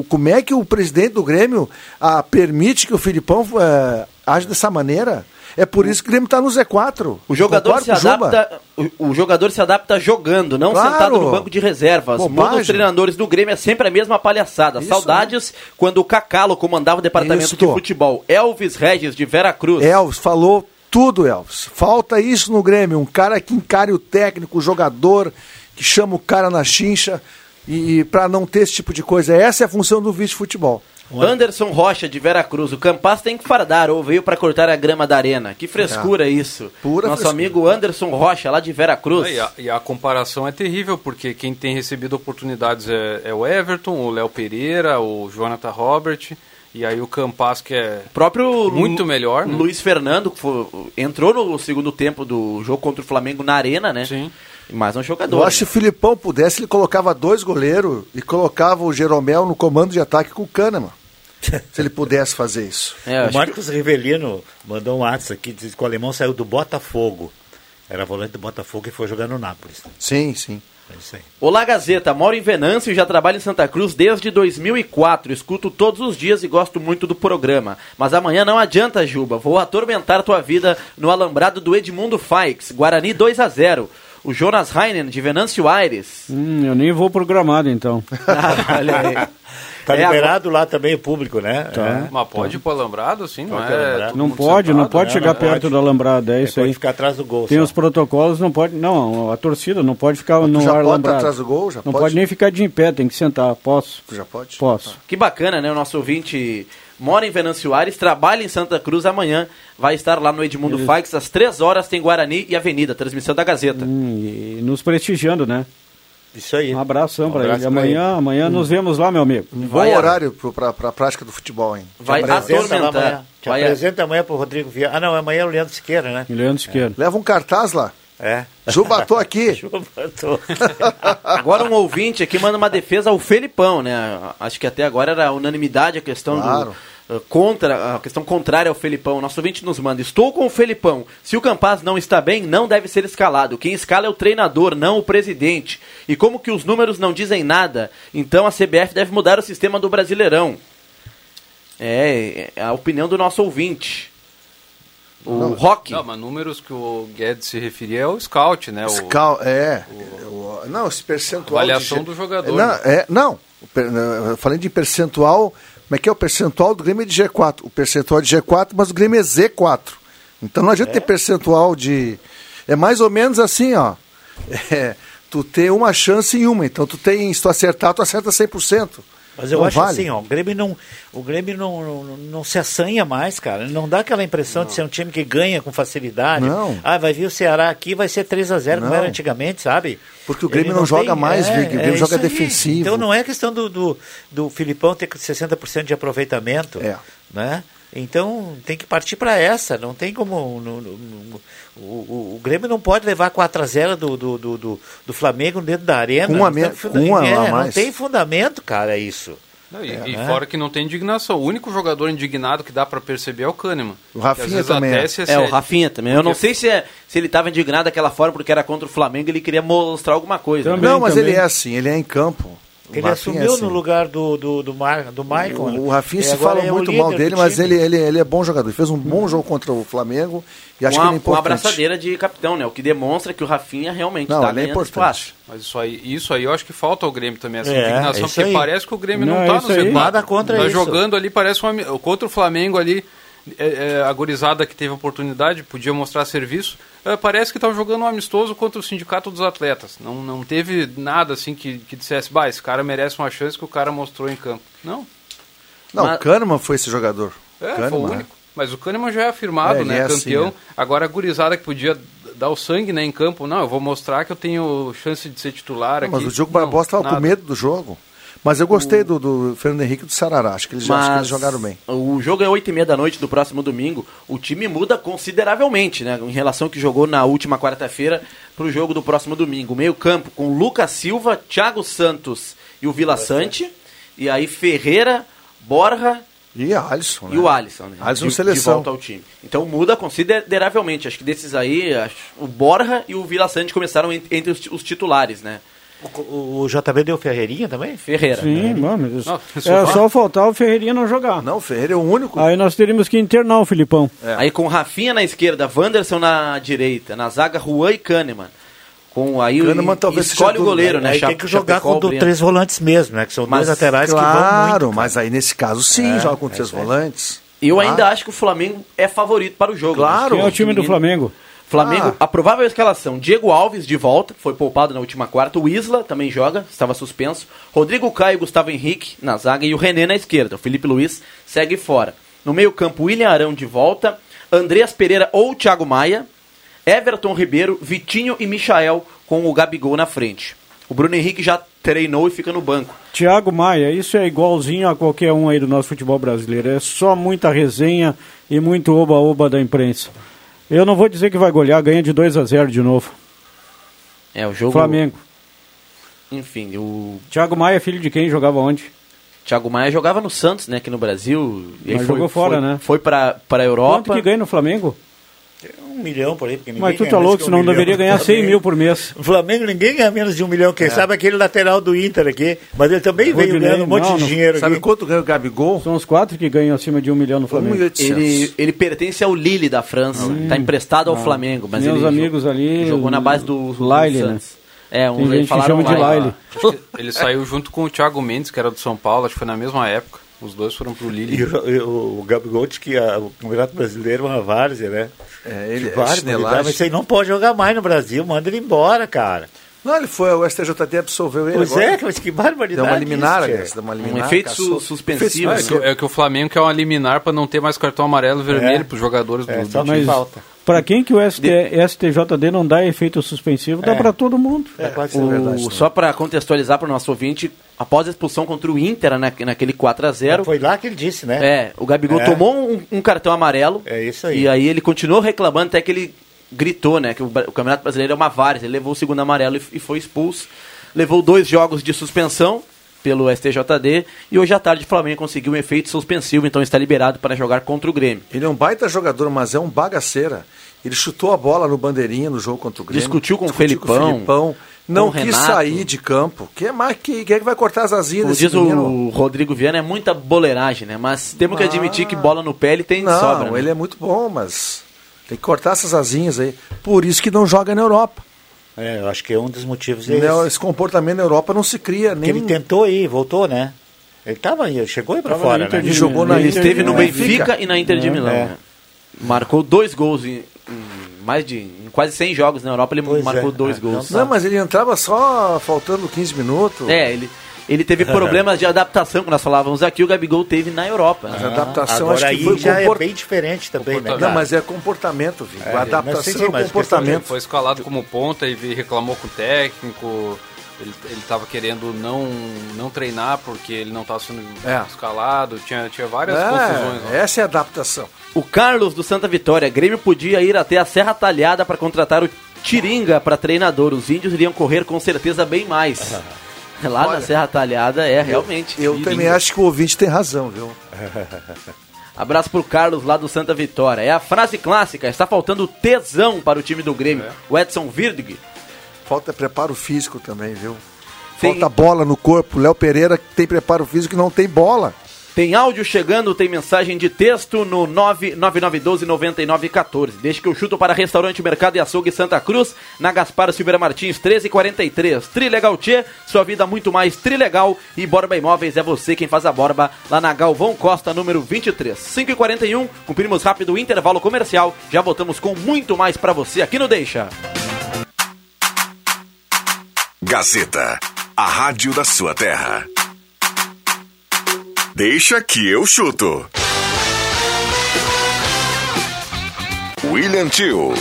o- como é que o presidente do Grêmio ah, permite que o Filipão é, age dessa maneira? É por isso que o Grêmio está no Z4. O jogador Concordo se adapta, o, o jogador se adapta jogando, não Claro. sentado no banco de reservas. Bobagem. Muitos treinadores do Grêmio é sempre a mesma palhaçada. Isso, Saudades quando o Cacalo comandava o departamento Isso. de futebol. Elvis Regis de Vera Cruz. Elvis falou tudo, Elvis. Falta isso no Grêmio, um cara que encare o técnico, o jogador, que chama o cara na chincha e, para não ter esse tipo de coisa. Essa é a função do vice-futebol. Anderson Rocha de Vera Cruz. O Campas tem que fardar ou veio para cortar a grama da arena. Que frescura isso. Pura Nosso frescura. amigo Anderson Rocha lá de Vera Cruz. E a, e a comparação é terrível, porque quem tem recebido oportunidades é, é o Everton, o Léo Pereira, o Jonathan Robert, e aí o Campas, que é O próprio muito Lu- melhor. Né? Luiz Fernando que foi- entrou no segundo tempo do jogo contra o Flamengo na arena, né? Sim. Mais um jogador. Eu acho que né? se o Filipão pudesse, ele colocava dois goleiros e colocava o Jeromel no comando de ataque com o Kahneman. se ele pudesse fazer isso. É, o acho que- Marcos Rivelino mandou um WhatsApp aqui, diz que o alemão saiu do Botafogo. Era volante do Botafogo e foi jogar no Nápoles. Sim, sim. É isso aí. Olá Gazeta, moro em Venâncio e já trabalho em Santa Cruz desde 2004. Escuto todos os dias e gosto muito do programa. Mas amanhã não adianta, Juba. Vou atormentar tua vida no alambrado do Edmundo Faix. Guarani 2 a 0 O Jonas Heinen, de Venâncio Aires. Hum, eu nem vou programado então. Ah, olha aí. Tá É, liberado lá também o público, né? Tá. Mas pode ir pro alambrado, assim, não Pode é? alambrado. Não pode, não sentado, pode né? chegar não perto pode. do alambrado, é É, isso pode aí. ficar atrás do gol. Tem só. os protocolos, não pode. Não, a torcida não pode ficar no já ar pode alambrado. atrás do gol? Já não pode? pode nem ficar de em pé, tem que sentar. Posso? Tu já pode? Posso. Que bacana, né? O nosso ouvinte mora em Venâncio Aires, trabalha em Santa Cruz amanhã. Vai estar lá no Edmundo Faix às 3 horas. Tem Guarani e Avenida, transmissão da Gazeta. Hum, e nos prestigiando, né? Isso aí. Um abração Um pra abraço ele. pra Amanhã, amanhã nos vemos lá, meu amigo. Um Vai bom a- horário para a prática do futebol, hein? Vai lá amanhã. atormentar. Te Vai a- apresenta amanhã pro Rodrigo Vieira. Ah, não, amanhã é o Leandro Siqueira, né? Leandro Siqueira. Leva um cartaz lá. É. Juba, tô aqui. Tô. Agora um ouvinte aqui manda uma defesa ao Felipão, né? Acho que até agora era unanimidade a questão Claro. do uh, contra a questão contrária ao Felipão. Nosso ouvinte nos manda: "Estou com o Felipão. Se o Campaz não está bem, não deve ser escalado. Quem escala é o treinador, não o presidente. E como que os números não dizem nada, então a CBF deve mudar o sistema do Brasileirão." É, é a opinião do nosso ouvinte. O Rock. Não, mas números que o Guedes se referia é o scout, né? O, Scal, é. O- não, esse percentual. Avaliação de- do jogador, Não, né? é, não. O falei de percentual. Como é que é o percentual do Grêmio é de G4? O percentual é de G4, mas o Grêmio é Z4. Então não adianta ter percentual de. É mais ou menos assim, ó. É, tu tem uma chance em uma. Então tu tem, se tu acertar, tu acerta 100%. Mas eu Não acho vale. assim, ó, o Grêmio não, o Grêmio não, não, não se assanha mais, cara. Não dá aquela impressão de ser um time que ganha com facilidade. Não. Ah, vai vir o Ceará aqui, vai ser 3 a 0 como Não. era antigamente, sabe? Porque o Grêmio Ele não joga tem- mais, Vig, o Grêmio joga isso aí. defensivo. Então não é questão do, do, do Filipão ter 60% de aproveitamento. É. Né? Então tem que partir para essa. Não tem como. no- no- no- o, o, o Grêmio não pode levar 4 a 0 do, do, do, do, do Flamengo dentro da arena. Com um a Não tem com é, Não mais. tem fundamento, cara, isso. Não, e, É, e né? fora que não tem indignação. O único jogador indignado que dá pra perceber é o Kahneman. O Rafinha também é. É, o. Rafinha também. Eu não sei se, é, se ele estava indignado daquela forma porque era contra o Flamengo e ele queria mostrar alguma coisa. né? Também. não, mas também. ele é assim, ele é em campo. Ele Rafinha é assumiu assim. no lugar do, do, do, Mar, do Michael. O, o Rafinha se fala é muito mal dele, mas ele, ele, ele é bom jogador. Ele fez um bom jogo contra o Flamengo e acho com, que ele é importante. abraçadeira de capitão, né? O que demonstra que o Rafinha realmente Não, está é ganhando importante. espaço. Mas isso aí, isso aí eu acho que falta ao Grêmio também, essa É, indignação, porque aí. parece que o Grêmio não, Não, tá no aí. Z4. Nada contra tá isso. jogando ali, parece um, ami- contra o Flamengo ali, é, é, a gurizada que teve oportunidade, podia mostrar serviço, é, parece que estava jogando um amistoso contra o sindicato dos atletas. Não, não teve nada assim que, que dissesse, bah, esse cara merece uma chance que o cara mostrou em campo. Não, Não, Mas- o Kahneman foi esse jogador. é, Kahneman, foi o único. Mas o Kahneman já é afirmado, É, né? é assim, campeão. é. Agora a gurizada que podia dar o sangue né, em campo, não, eu vou mostrar que eu tenho chance de ser titular Não, aqui. mas o Diogo Barbosa estava com medo do jogo. Mas eu gostei do, do Fernando Henrique e do Sarará. Acho que eles, acho que eles jogaram bem. O jogo é 8 e meia da noite do próximo domingo. O time muda consideravelmente, né? Em relação ao que jogou na última quarta-feira para o jogo do próximo domingo. Meio campo com Lucas Silva, Thiago Santos e o Vila Sante. E aí Ferreira, Borja E a Alisson, né? e o Alisson, né? Alisson de, seleção. de volta ao time. Então muda consideravelmente. Acho que desses aí, acho- o Borja e o Vila Sante começaram en- entre os, os titulares, né? O, o JB deu Ferreirinha também? Ferreira. Sim, mano. Não, é só faltar o Ferreirinha não jogar. Não, o Ferreira é o único. Aí nós teríamos que internar o Filipão. Aí com Rafinha na esquerda, Wanderson na direita, na zaga Juan e Kahneman. Com aí o Kahneman talvez escolhe o goleiro, né? Aí Cha- tem que jogar Chapecó, com do- três volantes mesmo, né? Que são Mas, dois laterais que vão Claro, muito. mas aí nesse caso sim, É, joga com é três volantes. Eu Ah. ainda acho que o Flamengo é favorito para o jogo. Claro. Quem é o time do menino- Flamengo? Flamengo, Ah. a provável escalação: Diego Alves de volta, foi poupado na última quarta. O Isla também joga, estava suspenso. Rodrigo Caio e Gustavo Henrique na zaga e o René na esquerda. O Felipe Luiz segue fora. No meio-campo, William Arão de volta. Andreas Pereira ou Thiago Maia. Everton Ribeiro, Vitinho e Michael com o Gabigol na frente. O Bruno Henrique já treinou e fica no banco. Thiago Maia, isso é igualzinho a qualquer um aí do nosso futebol brasileiro. É só muita resenha e muito oba-oba da imprensa. Eu não vou dizer que vai golear, ganha de 2 a 0 de novo. É, o jogo. Flamengo. Enfim, o Thiago Maia, filho de quem? Jogava onde? Thiago Maia jogava no Santos, né, aqui no Brasil. Mas foi, jogou fora, foi- né? Foi pra, pra Europa. Quanto que ganha no Flamengo? Um milhão por aí, Mas tu tá louco, um senão milhão deveria ganhar 100 Flamengo. mil por mês. O Flamengo ninguém ganha menos de um milhão. Quem sabe aquele lateral do Inter aqui. Mas ele também veio ganhando um monte não, de não. dinheiro Sabe aqui. quanto ganha o Gabigol? São os quatro que ganham acima de um milhão no Flamengo. 1.800. Ele, ele pertence ao Lille da França. Está emprestado ao Flamengo. Mas Meus ele amigos jogou, ali, Jogou na base do, do Laile, né? É, um Tem gente que chama de que ele saiu junto com o Thiago Mendes, que era do São Paulo, acho que foi na mesma época. Os dois foram pro E Lille. o, e o, Gabigol disse que a- o Campeonato Brasileiro é uma várzea, né? É, ele é várzea, chinelagem. mas isso aí não pode jogar mais no Brasil. Manda ele embora, cara. Não, ele foi, o STJD absolveu ele Pois agora. é, mas que barbaridade. Deu uma liminar, isso, deu uma Um liminar. efeito caçou. su- suspensivo. É Efeito- que, é que o Flamengo quer uma liminar para não ter mais cartão amarelo e vermelho É. pros jogadores É, do, só do Mas falta. Pra quem que o ST, STJD não dá efeito suspensivo, dá É. pra todo mundo. É, pode ser O- verdade. né? só para contextualizar para o nosso ouvinte, após a expulsão contra o Inter na, naquele 4 a 0 Foi lá que ele disse, né? É, o Gabigol É. tomou um, um cartão amarelo. É isso aí. E aí ele continuou reclamando até que ele gritou, né? Que o, o Campeonato Brasileiro é uma várzea. Ele levou o segundo amarelo e, e foi expulso. Levou dois jogos de suspensão pelo STJD. E hoje à tarde o Flamengo conseguiu um efeito suspensivo, então está liberado para jogar contra o Grêmio. Ele é um baita jogador, mas é um bagaceira. Ele chutou a bola no bandeirinha no jogo contra o Grêmio. Discutiu com o com o Felipão, Felipão. Não quis Renato. sair de campo. Quem é, mais, que, quem é que vai cortar as asinhas Como desse diz menino? o Rodrigo Viana, é muita boleiragem, né? Mas temos que admitir que bola no pé ele tem Não, sobra. né? ele é muito bom, mas tem que cortar essas asinhas aí. Por isso que não joga na Europa. É, eu acho que é um dos motivos é Né, esse. Comportamento na Europa não se cria nem. ele tentou ir, voltou, né? Ele tava aí, chegou aí pra Tava fora, na Inter né? de Ele jogou na Ele Inter esteve no. Benfica e na Inter de É, Milão. é. né? Marcou dois gols em, em mais de em quase 100 jogos na Europa, ele Pois marcou é, dois é, gols. Não, mas ele entrava só faltando 15 minutos. É, ele, ele teve problemas de adaptação, que nós falávamos aqui, o Gabigol teve na Europa. Mas a adaptação Agora acho que foi já comport... é bem diferente também, né? Comportamento. Não, mas é comportamento, Vigo. É, a mas adaptação sim, sim, é o comportamento. foi escalado como ponta e reclamou com o técnico. Ele, ele tava querendo não, não treinar porque ele não estava sendo É. escalado. Tinha, tinha várias confusões. lá. É, essa é a adaptação. O Carlos do Santa Vitória, Grêmio podia ir até a Serra Talhada para contratar o Tiringa para treinador. Os índios iriam correr com certeza bem mais. Lá na Serra Talhada é realmente. Eu Tiringa. também acho que o ouvinte tem razão, viu? Abraço pro Carlos lá do Santa Vitória. É a frase clássica, está faltando tesão para o time do Grêmio. O Edson Virdig. Falta preparo físico também, viu? Falta bola no corpo. Léo Pereira tem preparo físico e não tem bola. Tem áudio chegando, tem mensagem de texto no 99912-9914. Deixa que eu chuto para Restaurante Mercado e Açougue Santa Cruz, na Gaspar Silveira Martins, 1343. Trilegal Tchê, sua vida muito mais trilegal. E Borba Imóveis é você quem faz a borba lá na Galvão Costa, número 23. 5h41, cumprimos rápido o intervalo comercial. Já voltamos com muito mais para você aqui no Deixa. Gazeta, a rádio da sua terra. Deixa que eu chuto. William Tio.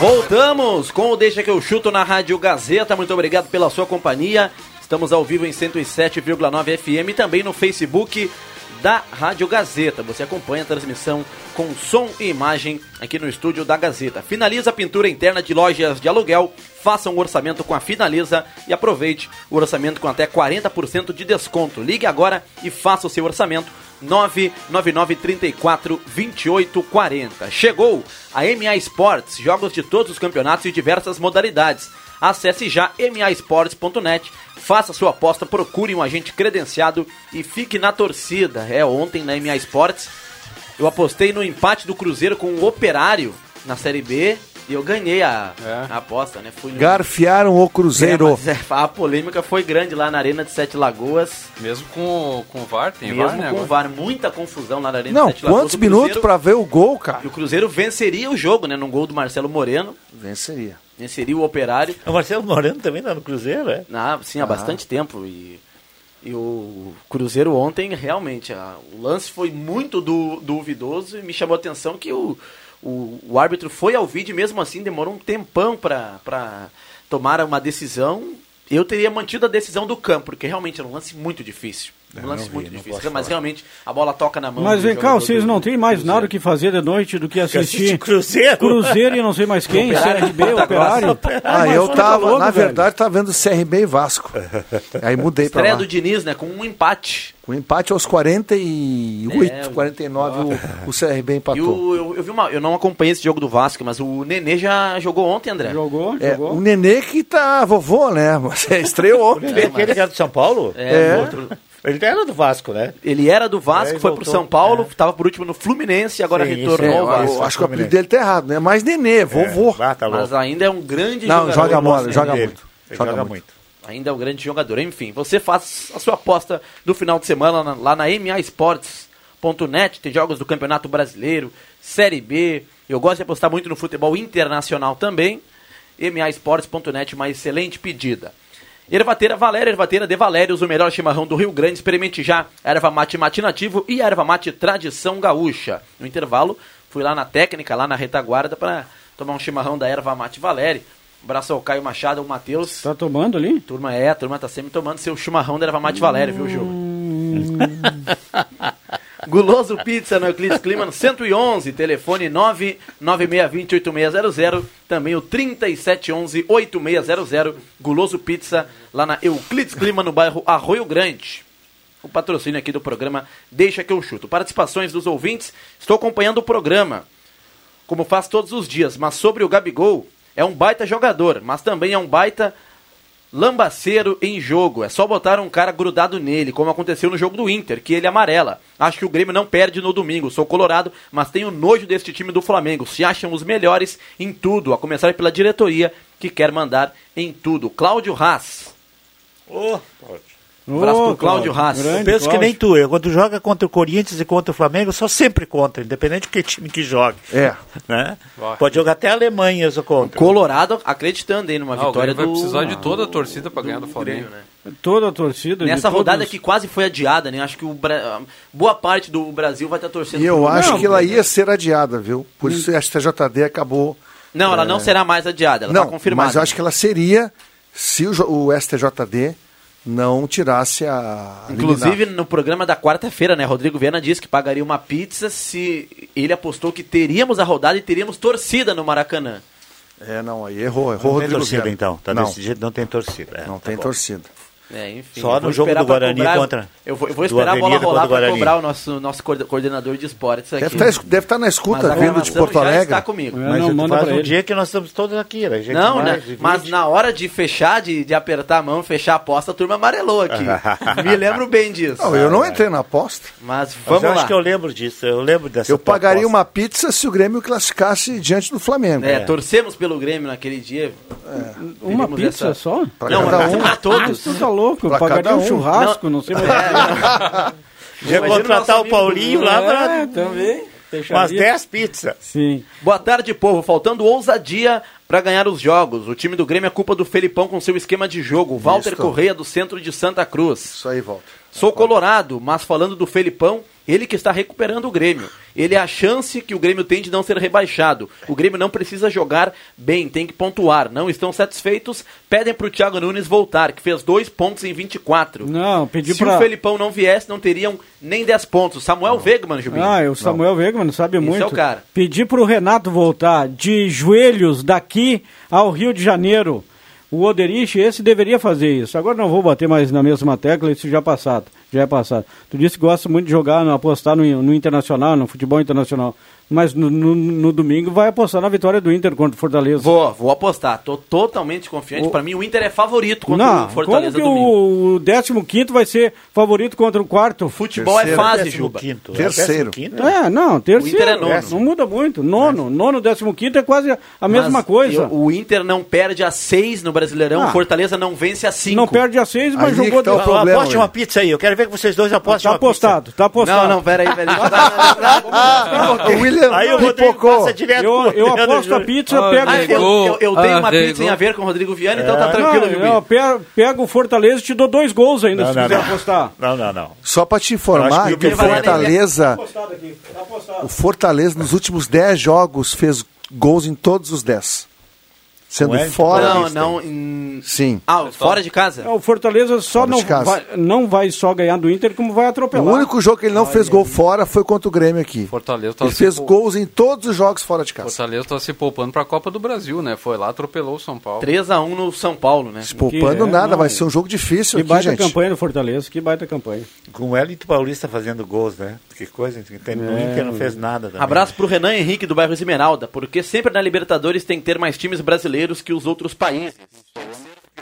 Voltamos com o Deixa que eu chuto na Rádio Gazeta. Muito obrigado pela sua companhia. Estamos ao vivo em 107,9 FM e também no Facebook da Rádio Gazeta. Você acompanha a transmissão com som e imagem aqui no estúdio da Gazeta. Finaliza a pintura interna de lojas de aluguel, faça um orçamento com a Finaliza e aproveite o orçamento com até 40% de desconto. Ligue agora e faça o seu orçamento 999 34 28 40. Chegou a MA Sports, jogos de todos os campeonatos e diversas modalidades. Acesse já masports.net, faça sua aposta, procure um agente credenciado e fique na torcida. É, ontem na MA Sports eu apostei no empate do Cruzeiro com o Operário na Série B e eu ganhei a, É. a aposta, né? Fui no... Garfiaram o Cruzeiro. É, mas, é, a polêmica foi grande lá na Arena de Sete Lagoas. Mesmo com, com o VAR, tem mesmo VAR, né? com o? VAR, muita confusão lá na Arena Não, de Sete Lagoas. quantos O minutos pra ver o gol, cara? E o Cruzeiro venceria o jogo, né? Num gol do Marcelo Moreno. Venceria. Venceria o Operário. O Marcelo Moreno também tá no Cruzeiro, é? Ah, sim, há bastante tempo. E, e o Cruzeiro ontem, realmente, a- o lance foi muito du- duvidoso e me chamou a atenção que o, o, o árbitro foi ao vídeo e mesmo assim demorou um tempão para tomar uma decisão. Eu teria mantido a decisão do campo, porque realmente era um lance muito difícil. Um lance muito difícil. Mas realmente a bola toca na mão. Mas vem cá, vocês não têm mais do nada o Cruzeiro. que fazer de noite do que assistir Cruzeiro? Cruzeiro e não sei mais quem, Operário CRB, Operário. Ah, eu tá tava, louco, na verdade, tava vendo CRB e Vasco. Aí mudei pra Estreia lá. do Diniz, né? Com um empate. O empate aos 48, É, 49, o, o CRB E empatou. o, eu, eu vi uma, eu não acompanhei esse jogo do Vasco, mas o Nenê já jogou ontem, André. Jogou, É, jogou. o Nenê que tá vovô, né? É, estreou ontem. Ele, aquele que era do São Paulo? É, É. outro- Ele era do Vasco, né? Ele era do Vasco, É, foi pro voltou. São Paulo, É. estava por último no Fluminense e agora Sim, retornou é, ao Eu Vasco. acho que o apelido dele tá errado, né? Mas Nenê, vovô. Ah, tá. Mas ainda é um grande Não, jogador. joga nosso bola, joga muito. Ele Joga joga muito. muito. Ainda é um grande jogador. Enfim, você faz a sua aposta do final de semana na- lá na masports.net. Tem jogos do Campeonato Brasileiro, Série B. Eu gosto de apostar muito no futebol internacional também. masports.net, uma excelente pedida. Ervateira Valéria, Ervateira de Valérios, o melhor chimarrão do Rio Grande. Experimente já erva mate matinativo e a erva mate tradição gaúcha. No intervalo, fui lá na técnica, lá na retaguarda, para tomar um chimarrão da erva mate Valéria. Abraço ao Caio Machado, ao Matheus. Tá tomando ali? Turma é, a turma tá sempre tomando seu chimarrão da erva mate Valéria, viu, Gil? Guloso Pizza no Euclides Clima 111, telefone 996208600, também o 37118600, Guloso Pizza lá na Euclides Clima no bairro Arroio Grande. O patrocínio aqui do programa Deixa que eu chuto. Participações dos ouvintes, estou acompanhando o programa como faz todos os dias, mas sobre o Gabigol, é um baita jogador, mas também é um baita lambaceiro em jogo. É só botar um cara grudado nele, como aconteceu no jogo do Inter, que ele amarela. Acho que o Grêmio não perde no domingo. Sou colorado, mas tenho nojo deste time do Flamengo. Se acham os melhores em tudo, a começar pela diretoria, que quer mandar em tudo. Cláudio Haas. Um abraço pro Cláudio Haas. Eu penso que nem tu. Eu, quando joga contra o Corinthians e contra o Flamengo, eu sou sempre contra, independente de que time que jogue. É. Né? Vai. Pode jogar até a Alemanha, eu sou contra. Colorado acreditando aí numa Ah, o vitória vai do... precisar de toda a torcida para ganhar do Flamengo. Grêmio, né? Toda a torcida. Nessa todos- rodada que quase foi adiada, né? Acho que o Bra- boa parte do Brasil vai estar torcendo E eu acho Não, que ela ia ser adiada, viu? Por isso a STJD acabou. Não, ela não será mais adiada, ela não, está confirmada. mas eu acho que ela seria se o, o STJD não tirasse a. Inclusive, no programa da quarta-feira, né? Rodrigo Viana disse que pagaria uma pizza se ele apostou que teríamos a rodada e teríamos torcida no Maracanã. É, não, aí errou, errou Não tem Rodrigo torcida, Viana. então. Tá não, desse jeito, não tem torcida. É, não tá tem bom. torcida. É, enfim. Só no jogo do Guarani cobrar- contra- Eu vou, eu vou esperar a bola Avenida rolar para cobrar o nosso, nosso coorde- coordenador de esportes aqui. Deve estar, es- deve estar na Mas escuta, vindo de Porto já Alegre. está comigo. É, Mas não, manda faz um ele. dia que nós estamos todos aqui, né? Gente Não, mais, né? Mas na hora de fechar, de, de apertar a mão, fechar a aposta, a turma amarelou aqui. Me lembro bem disso. Não, eu não entrei na aposta. Mas Mas vamos eu lá. acho que eu lembro disso, eu lembro dessa Eu pagaria aposta. uma pizza se o Grêmio classificasse diante do Flamengo. É, torcemos pelo Grêmio naquele dia. Uma Teríamos pizza essa- só? Pra Não, mas um. para todos. Tá louco? Pra Pagaria um um. churrasco, não, sei mais. Já Imagina o contratar o Paulinho lá pra É, também. umas Fecharia. 10 pizzas. Sim. Boa tarde, povo. Faltando ousadia para ganhar os jogos. O time do Grêmio é culpa do Felipão com seu esquema de jogo. Walter Isso. Correia, do centro de Santa Cruz. Isso aí, volta. Sou colorado, mas falando do Felipão, ele que está recuperando o Grêmio. Ele é a chance que o Grêmio tem de não ser rebaixado. O Grêmio não precisa jogar bem, tem que pontuar. Não estão satisfeitos, pedem para o Thiago Nunes voltar, que fez dois pontos em 24. Não, pedi Se pra... o Felipão não viesse, não teriam nem 10 pontos. Samuel Wegman, Jubinho. Ah, o Samuel Wegman sabe Esse muito. é o cara. Pedir pro Renato voltar de joelhos daqui ao Rio de Janeiro. O Oderich, esse deveria fazer isso. Agora não vou bater mais na mesma tecla, isso já é passado. Já é passado. Tu disse que gosta muito de jogar, apostar no, no internacional, no futebol internacional. Mas no, no- no domingo vai apostar na vitória do Inter contra o Fortaleza. Vou, vou apostar. Tô totalmente confiante. O- Para mim, o Inter é favorito contra Não, o Fortaleza como que domingo. o 15 vai ser favorito contra o quarto? Futebol é Terceiro. fase, Décimo Juba. quinto, Terceiro. quinto. É, não, terceiro. O Inter é nono. Não muda muito. Nono, nono, décimo quinto é quase a mesma Mas coisa. eu- o Inter não perde a 6 no Brasileirão, Ah. o Fortaleza não vence a 5. Não perde a seis, mas Aí jogou... tá problema, Aposte uma pizza aí. Eu quero ver que vocês dois apostem Tá uma apostado, tá apostado. Não, não, pera aí, velho. O William Aí o Rodrigo pipocou. passa direto Eu, eu aposto a pizza, Ah, pego... Ah, eu, eu, eu tenho uma Arregou. pizza em a ver com o Rodrigo Viana, então É. tá tranquilo, não, Jubinho. eu pego, pego o Fortaleza e te dou dois gols ainda, Não, se não, quiser não. apostar. Não, não, não. Só para te Eu informar que o que o Guilherme Fortaleza, tá apostado. o Fortaleza nos últimos 10 jogos fez gols em todos os 10. Sendo é? fora. Não, não. em- Sim. Ah, fora de casa? É, O Fortaleza só Fora não vai, não vai só ganhar do Inter, como vai O atropelar. único jogo que ele não fez gol fora foi contra o Grêmio aqui. Fortaleza tá Ele se fez pou- gols em todos os jogos fora de casa. Fortaleza tá se poupando pra Copa do Brasil, né? Foi lá, atropelou o São Paulo. 3x1 no São Paulo, né? Se poupando Que é, nada, não. vai ser um jogo difícil Que aqui, baita gente. campanha do Fortaleza, que baita campanha. Com o Wellington Paulista fazendo gols, né? Que coisa. Tem, o É. Inter não fez nada também. Abraço pro Renan Henrique do bairro Esmeralda, porque sempre na Libertadores tem que ter mais times brasileiros que os outros países.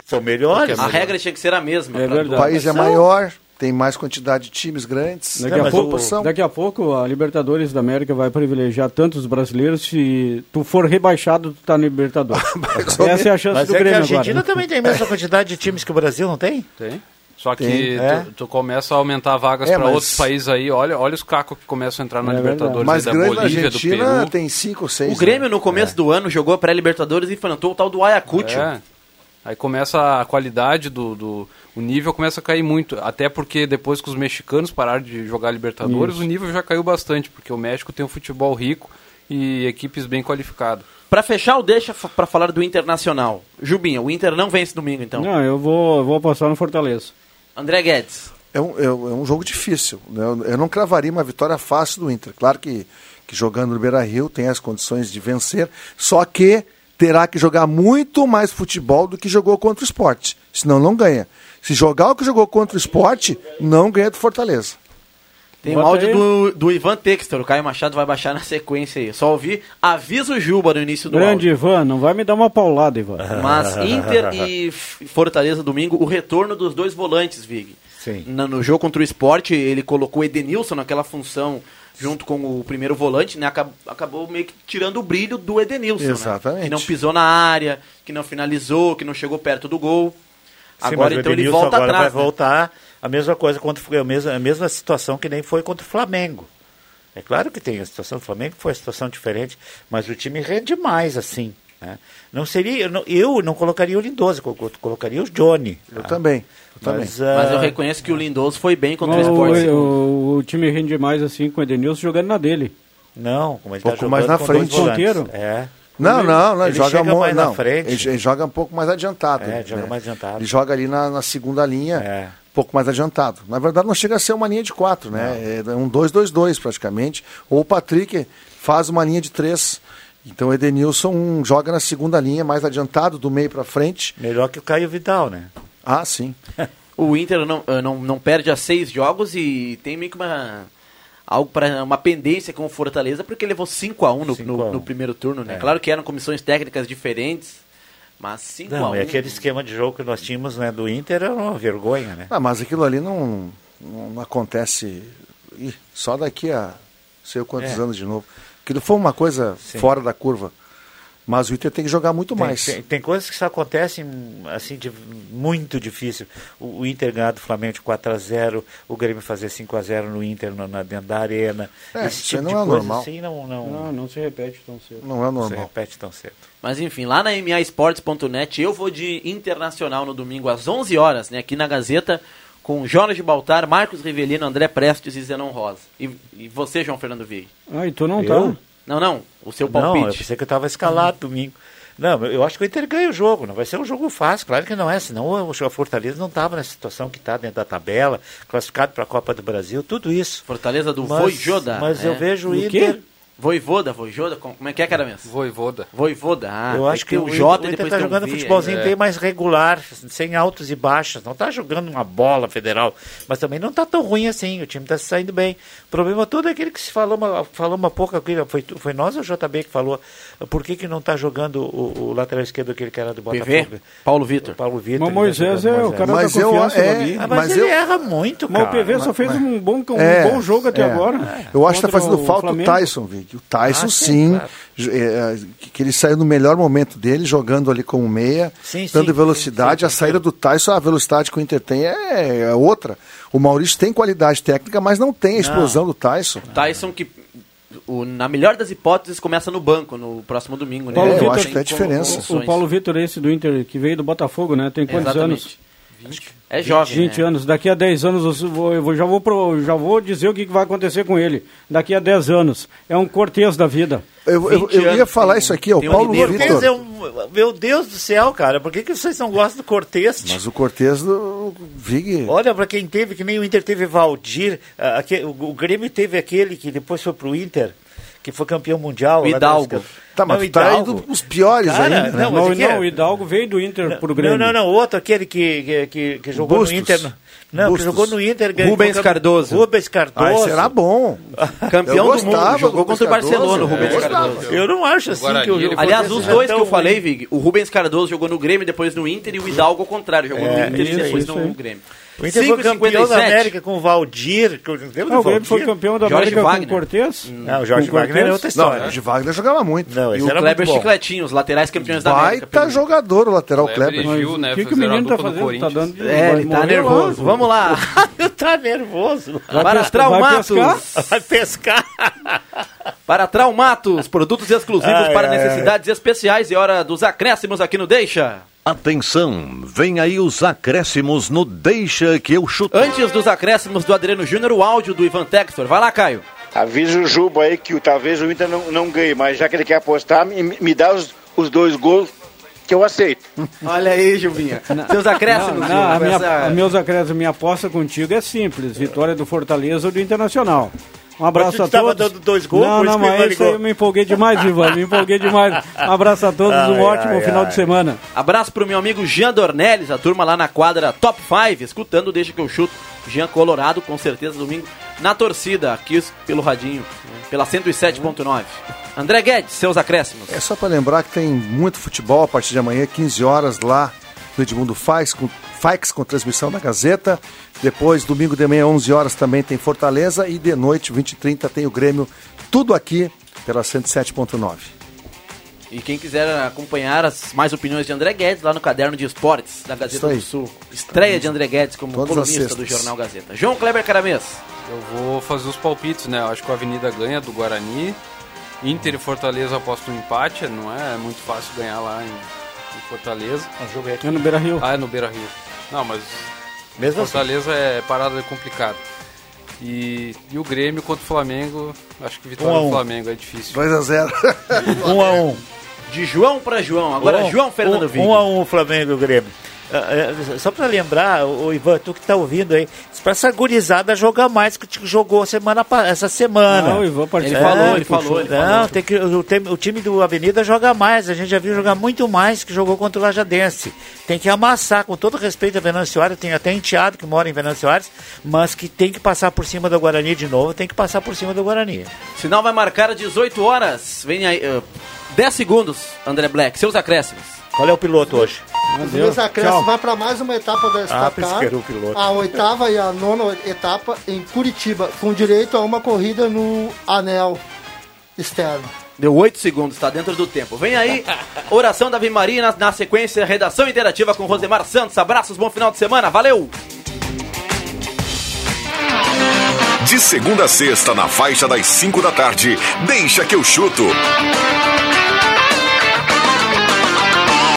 São melhores. A regra tinha que ser a mesma. É verdade. O país é maior, tem mais quantidade de times grandes. Daqui, Não, a mas pouco, proporção. daqui a pouco a Libertadores da América vai privilegiar tantos brasileiros. Se tu for rebaixado, tu tá na Libertadores. Essa é a chance Mas do é que a Grêmio Argentina agora. também tem a mesma quantidade de times que o Brasil, não tem? Tem. Só que Tem, tu, é. tu começa a aumentar vagas É, pra mas- outros países aí. Olha, olha os cacos que começam a entrar na É. Libertadores Mas aí da Bolívia, do Argentina Peru. tem 5 ou 6. O Grêmio, no começo do ano, jogou a pré-Libertadores e enfrentou o tal do Ayacucho. É. Aí começa a qualidade do, do. O nível começa a cair muito. Até porque depois que os mexicanos pararam de jogar Libertadores, Isso. o nível já caiu bastante. Porque o México tem um futebol rico e equipes bem qualificadas. Pra fechar o deixa pra falar do Internacional. Jubinha, o Inter não vence domingo, então. Não, eu vou, eu vou apostar no Fortaleza. André Guedes. É um, é um é um jogo difícil. né? Eu, eu não cravaria uma vitória fácil do Inter. Claro que, que jogando no Beira Rio tem as condições de vencer, só que terá que jogar muito mais futebol do que jogou contra o esporte. Senão não ganha. Se jogar o que jogou contra o esporte, não ganha do Fortaleza. Tem um Bota áudio aí. do, do Ivan Textor. O Caio Machado vai baixar na sequência aí. Só ouvi aviso o Juba no início do Grande áudio. Ivan, não vai me dar uma paulada, Ivan. Mas Inter e Fortaleza domingo, o retorno dos dois volantes, Vig. Sim. Na- no jogo contra o esporte, ele colocou o Edenilson naquela função junto com o primeiro volante, né? Acab- Acabou meio que tirando o brilho do Edenilson. né? Exatamente. Que não pisou na área, que não finalizou, que não chegou perto do gol. Sim, Agora mas o então ele volta agora atrás. vai né? voltar a mesma coisa contra foi a mesma, a mesma situação que nem foi contra o Flamengo. É claro que tem a situação do Flamengo, que foi uma situação diferente, mas o time rende mais assim. Né? Não seria, eu não, eu não colocaria o Lindoso, eu colo- colocaria o Johnny. Eu tá? também. Eu também. Mas, Mas eu reconheço que o Lindoso foi bem contra o O, esporte. segundo. o- o time rende mais assim com o Edenilson jogando na dele. Não, como ele Pouco tá jogando mais na frente. Ponteiro? É. Não, não, não. Ele, ele joga mais na não, frente. Ele, ele joga um pouco mais adiantado. É, joga mais adiantado. Ele joga ali na, na segunda linha, É. um pouco mais adiantado. Na verdade, não chega a ser uma linha de quatro, né? É um 2-2-2 praticamente. Ou o Patrick faz uma linha de três. Então o Edenilson um, joga na segunda linha, mais adiantado, do meio para frente. Melhor que o Caio Vidal, né? Ah, sim. O Inter não, eh, não, não perde a seis jogos e tem meio que uma. Algo para uma pendência com o Fortaleza, porque levou 5 a 1 no, 5 no, a 1. no primeiro turno, né? É. Claro que eram comissões técnicas diferentes, mas 5 a 1 Não, é aquele esquema de jogo que nós tínhamos né, do Inter era uma vergonha, né? Ah, mas aquilo ali não, não acontece ih, só daqui a sei eu quantos É. anos de novo. Aquilo foi uma coisa Sim. fora da curva. Mas o Inter tem que jogar muito Tem, mais. tem- tem coisas que só acontecem assim de muito difícil. O, o Inter ganhar do Flamengo de 4 a 0 o Grêmio fazer 5 a 0 no Inter na, na- dentro da arena. É, Esse isso tipo não de é coisa normal. assim não, não, Não, não se repete tão cedo. Não é não se normal. repete tão cedo. Mas enfim, lá na maesportes.net eu vou de Internacional no domingo às 11 horas, né, aqui na Gazeta, com Jorge Baltar, Marcos Rivelino, André Prestes e Zenon Rosa. E, e você, João Fernando Vieira? Ah, e tu não Eu? tá? Não, não, o seu Não, eu palpite. pensei que eu estava escalado domingo. Não, eu acho que o Inter ganha o jogo, não vai ser um jogo fácil, claro que não é, senão o Fortaleza não estava na situação que está dentro da tabela, classificado para a Copa do Brasil, tudo isso. Fortaleza do Mas, Voivoda. mas é. eu vejo O Inter... Voivoda, Voivoda, como é que é, cara mesmo? Voivoda. Voivoda, ah, eu acho que o o Inter- J o Inter depois um jogando V, futebolzinho é. bem mais regular, sem altos e baixos. Não está jogando uma bola federal, mas também não está tão ruim assim. O time está se saindo bem. O problema todo é aquele que se falou uma, falou uma pouco. Foi, foi nós ou o JB que falou? Por que, que não está jogando o, o lateral esquerdo, aquele que era do Botafogo? PV, Paulo Vitor. O Paulo Vitor. Mas Moisés ele tá é o cara Mas da eu- confiança é- do ali. Ah, mas, Mas ele eu- erra muito, Mas cara. o PV só fez um bom, um É, bom jogo até é. agora. Eu acho que tá fazendo falta o Tyson, Vic. O Tyson, Ah, sim, sim, claro. j- é, que ele saiu no melhor momento dele, jogando ali como meia, Sim, dando sim, velocidade. sim, sim, a saída do Tyson, a velocidade que o Inter tem é, é outra. O Maurício tem qualidade técnica, mas não tem a explosão do Tyson. Tyson que, o- na melhor das hipóteses, começa no banco no próximo domingo. Né? Paulo É, eu acho que é a diferença. opções. O Paulo Vitor, esse do Inter, que veio do Botafogo, né? Tem quantos Exatamente. anos? É jovem, 20 né? anos. Daqui a 10 anos eu, vou, eu já, vou pro- já vou dizer o que, que vai acontecer com ele. Daqui a 10 anos. É um cortês da vida. Eu, eu, 20 eu ia falar tem- isso aqui, ó, o um Paulo. Cortez Vitor. é um... Meu Deus do céu, cara. Por que, que vocês não gostam do Cortez? Mas o Cortez do Vig. Olha, para quem teve, que nem o Inter teve Valdir, ah, aque- o, o Grêmio teve aquele que depois foi pro Inter, que foi campeão mundial. O lá Hidalgo. Tá, mas Não, tu tá Hidalgo. indo os piores Cara, ainda. né? não, mas Não, é- não, o Hidalgo veio do Inter pro Grêmio. Não, não, não, outro, aquele que, que, que, que jogou Bustos. no Inter. Não, Bustos. que jogou no Inter. ganhou- Rubens Cardoso. Rubens Cardoso. Ai, será bom. Campeão do mundo, gostava jogou contra o Barcelona, o Rubens Cardoso. Eu não acho assim Guarani, que o Aliás, os é dois que eu falei. Vig, o Rubens Cardoso jogou no Grêmio, depois no Inter, e o Hidalgo ao contrário, jogou É, no Inter isso e depois no. Grêmio. O Inter foi campeão da 5,57. América com o Valdir. que eu- lembra Não, do o Grêmio foi campeão da Jorge América Wagner. com o Cortez. Não, o Jorge Com Wagner é Cortez? outra Não, história. o de Wagner jogava muito. Não, E o Kleber. Chicletinho, os laterais campeões da América. Baita jogador o lateral Kleber né? O que, que o menino tá fazendo? Tá dando de- É, ele tá nervoso. Vamos lá. tá nervoso. Vai Para Traumatos. Vai pescar. Para Traumatos, produtos exclusivos Ai, para ai, necessidades especiais. É hora dos acréscimos aqui no Deixa. Atenção, vem aí os acréscimos no Deixa que eu chuto. Antes dos acréscimos do Adriano Júnior, o áudio do Ivan Textor. Vai lá, Caio. Avisa o Juba aí que o- talvez o Inter não, não ganhe, mas já que ele quer apostar, me, me dá os, os dois gols que eu aceito. Olha aí, Jubinha. Seus acréscimos, Não, não, a minha, essa- meus acréscimos, minha aposta contigo é simples. Vitória do Fortaleza ou do Internacional. Um abraço tu a tava todos. dando dois gols, Não, por não, mas isso aí eu me empolguei demais, Ivan. Me empolguei demais. Um abraço a todos, um Ai, ótimo ai, final ai. de semana. Abraço pro meu amigo Jean Dornelles, a turma lá na quadra Top 5, escutando Deixa que eu chuto. Jean Colorado, com certeza, domingo na torcida, aqui pelo Radinho, pela 107.9. André Guedes, seus acréscimos. É só para lembrar que tem muito futebol a partir de amanhã, 15 horas lá no Edmundo Faix, com, Faix, com transmissão da Gazeta. Depois, domingo de manhã, 11 horas, também tem Fortaleza. E de noite, 20 e 30, tem o Grêmio. Tudo aqui pela 107.9. E quem quiser acompanhar as mais opiniões de André Guedes lá no caderno de esportes da Gazeta do Sul. Estreia de André Guedes como Todas colunista do jornal Gazeta. João Kleber Caramês. Eu vou fazer os palpites, né? Eu acho que a Avenida ganha do Guarani. Inter e Fortaleza aposto um empate. Não é muito fácil ganhar lá em, em Fortaleza. O jogo é aqui. É no Beira Rio. Ah, é no Beira Rio. Não, mas Mesmo assim. Fortaleza é parada complicada. E, e o Grêmio contra o Flamengo, acho que vitória Um do um. Flamengo é difícil. 2 a 0 Um a um. De João para João. Agora, Um- João Fernando um, Vig. um a um Flamengo e o Grêmio. Ah, ah, só para lembrar, o Ivan, tu que tá ouvindo aí, para essa gurizada jogar mais que jogou semana, essa semana. Não, o Ivan Ele participou. falou, É, ele puxou. falou. Ele Não, falou. tem que, o, time- o time do Avenida joga mais. A gente já viu jogar muito mais que jogou contra o Lajadense. Tem que amassar, com todo respeito a Venâncio Soares. Tem até enteado que mora em Venâncio Soares, mas que tem que passar por cima do Guarani de novo. Tem que passar por cima do Guarani. Sinal vai marcar 18 horas. Vem aí. eh, 10 segundos, André Black. Seus acréscimos. Qual é o piloto hoje? Os meus acréscimos vai para mais uma etapa da Ah, Stock pensei Car. que era o piloto. A oitava e a nona etapa em Curitiba, com direito a uma corrida no anel externo. Deu 8 segundos, tá dentro do tempo. Vem aí, oração da Ave Maria, na, na sequência, redação interativa com Rosemar Santos. Abraços, bom final de semana, valeu! De segunda a sexta, na faixa das 5 da tarde, deixa que eu chuto.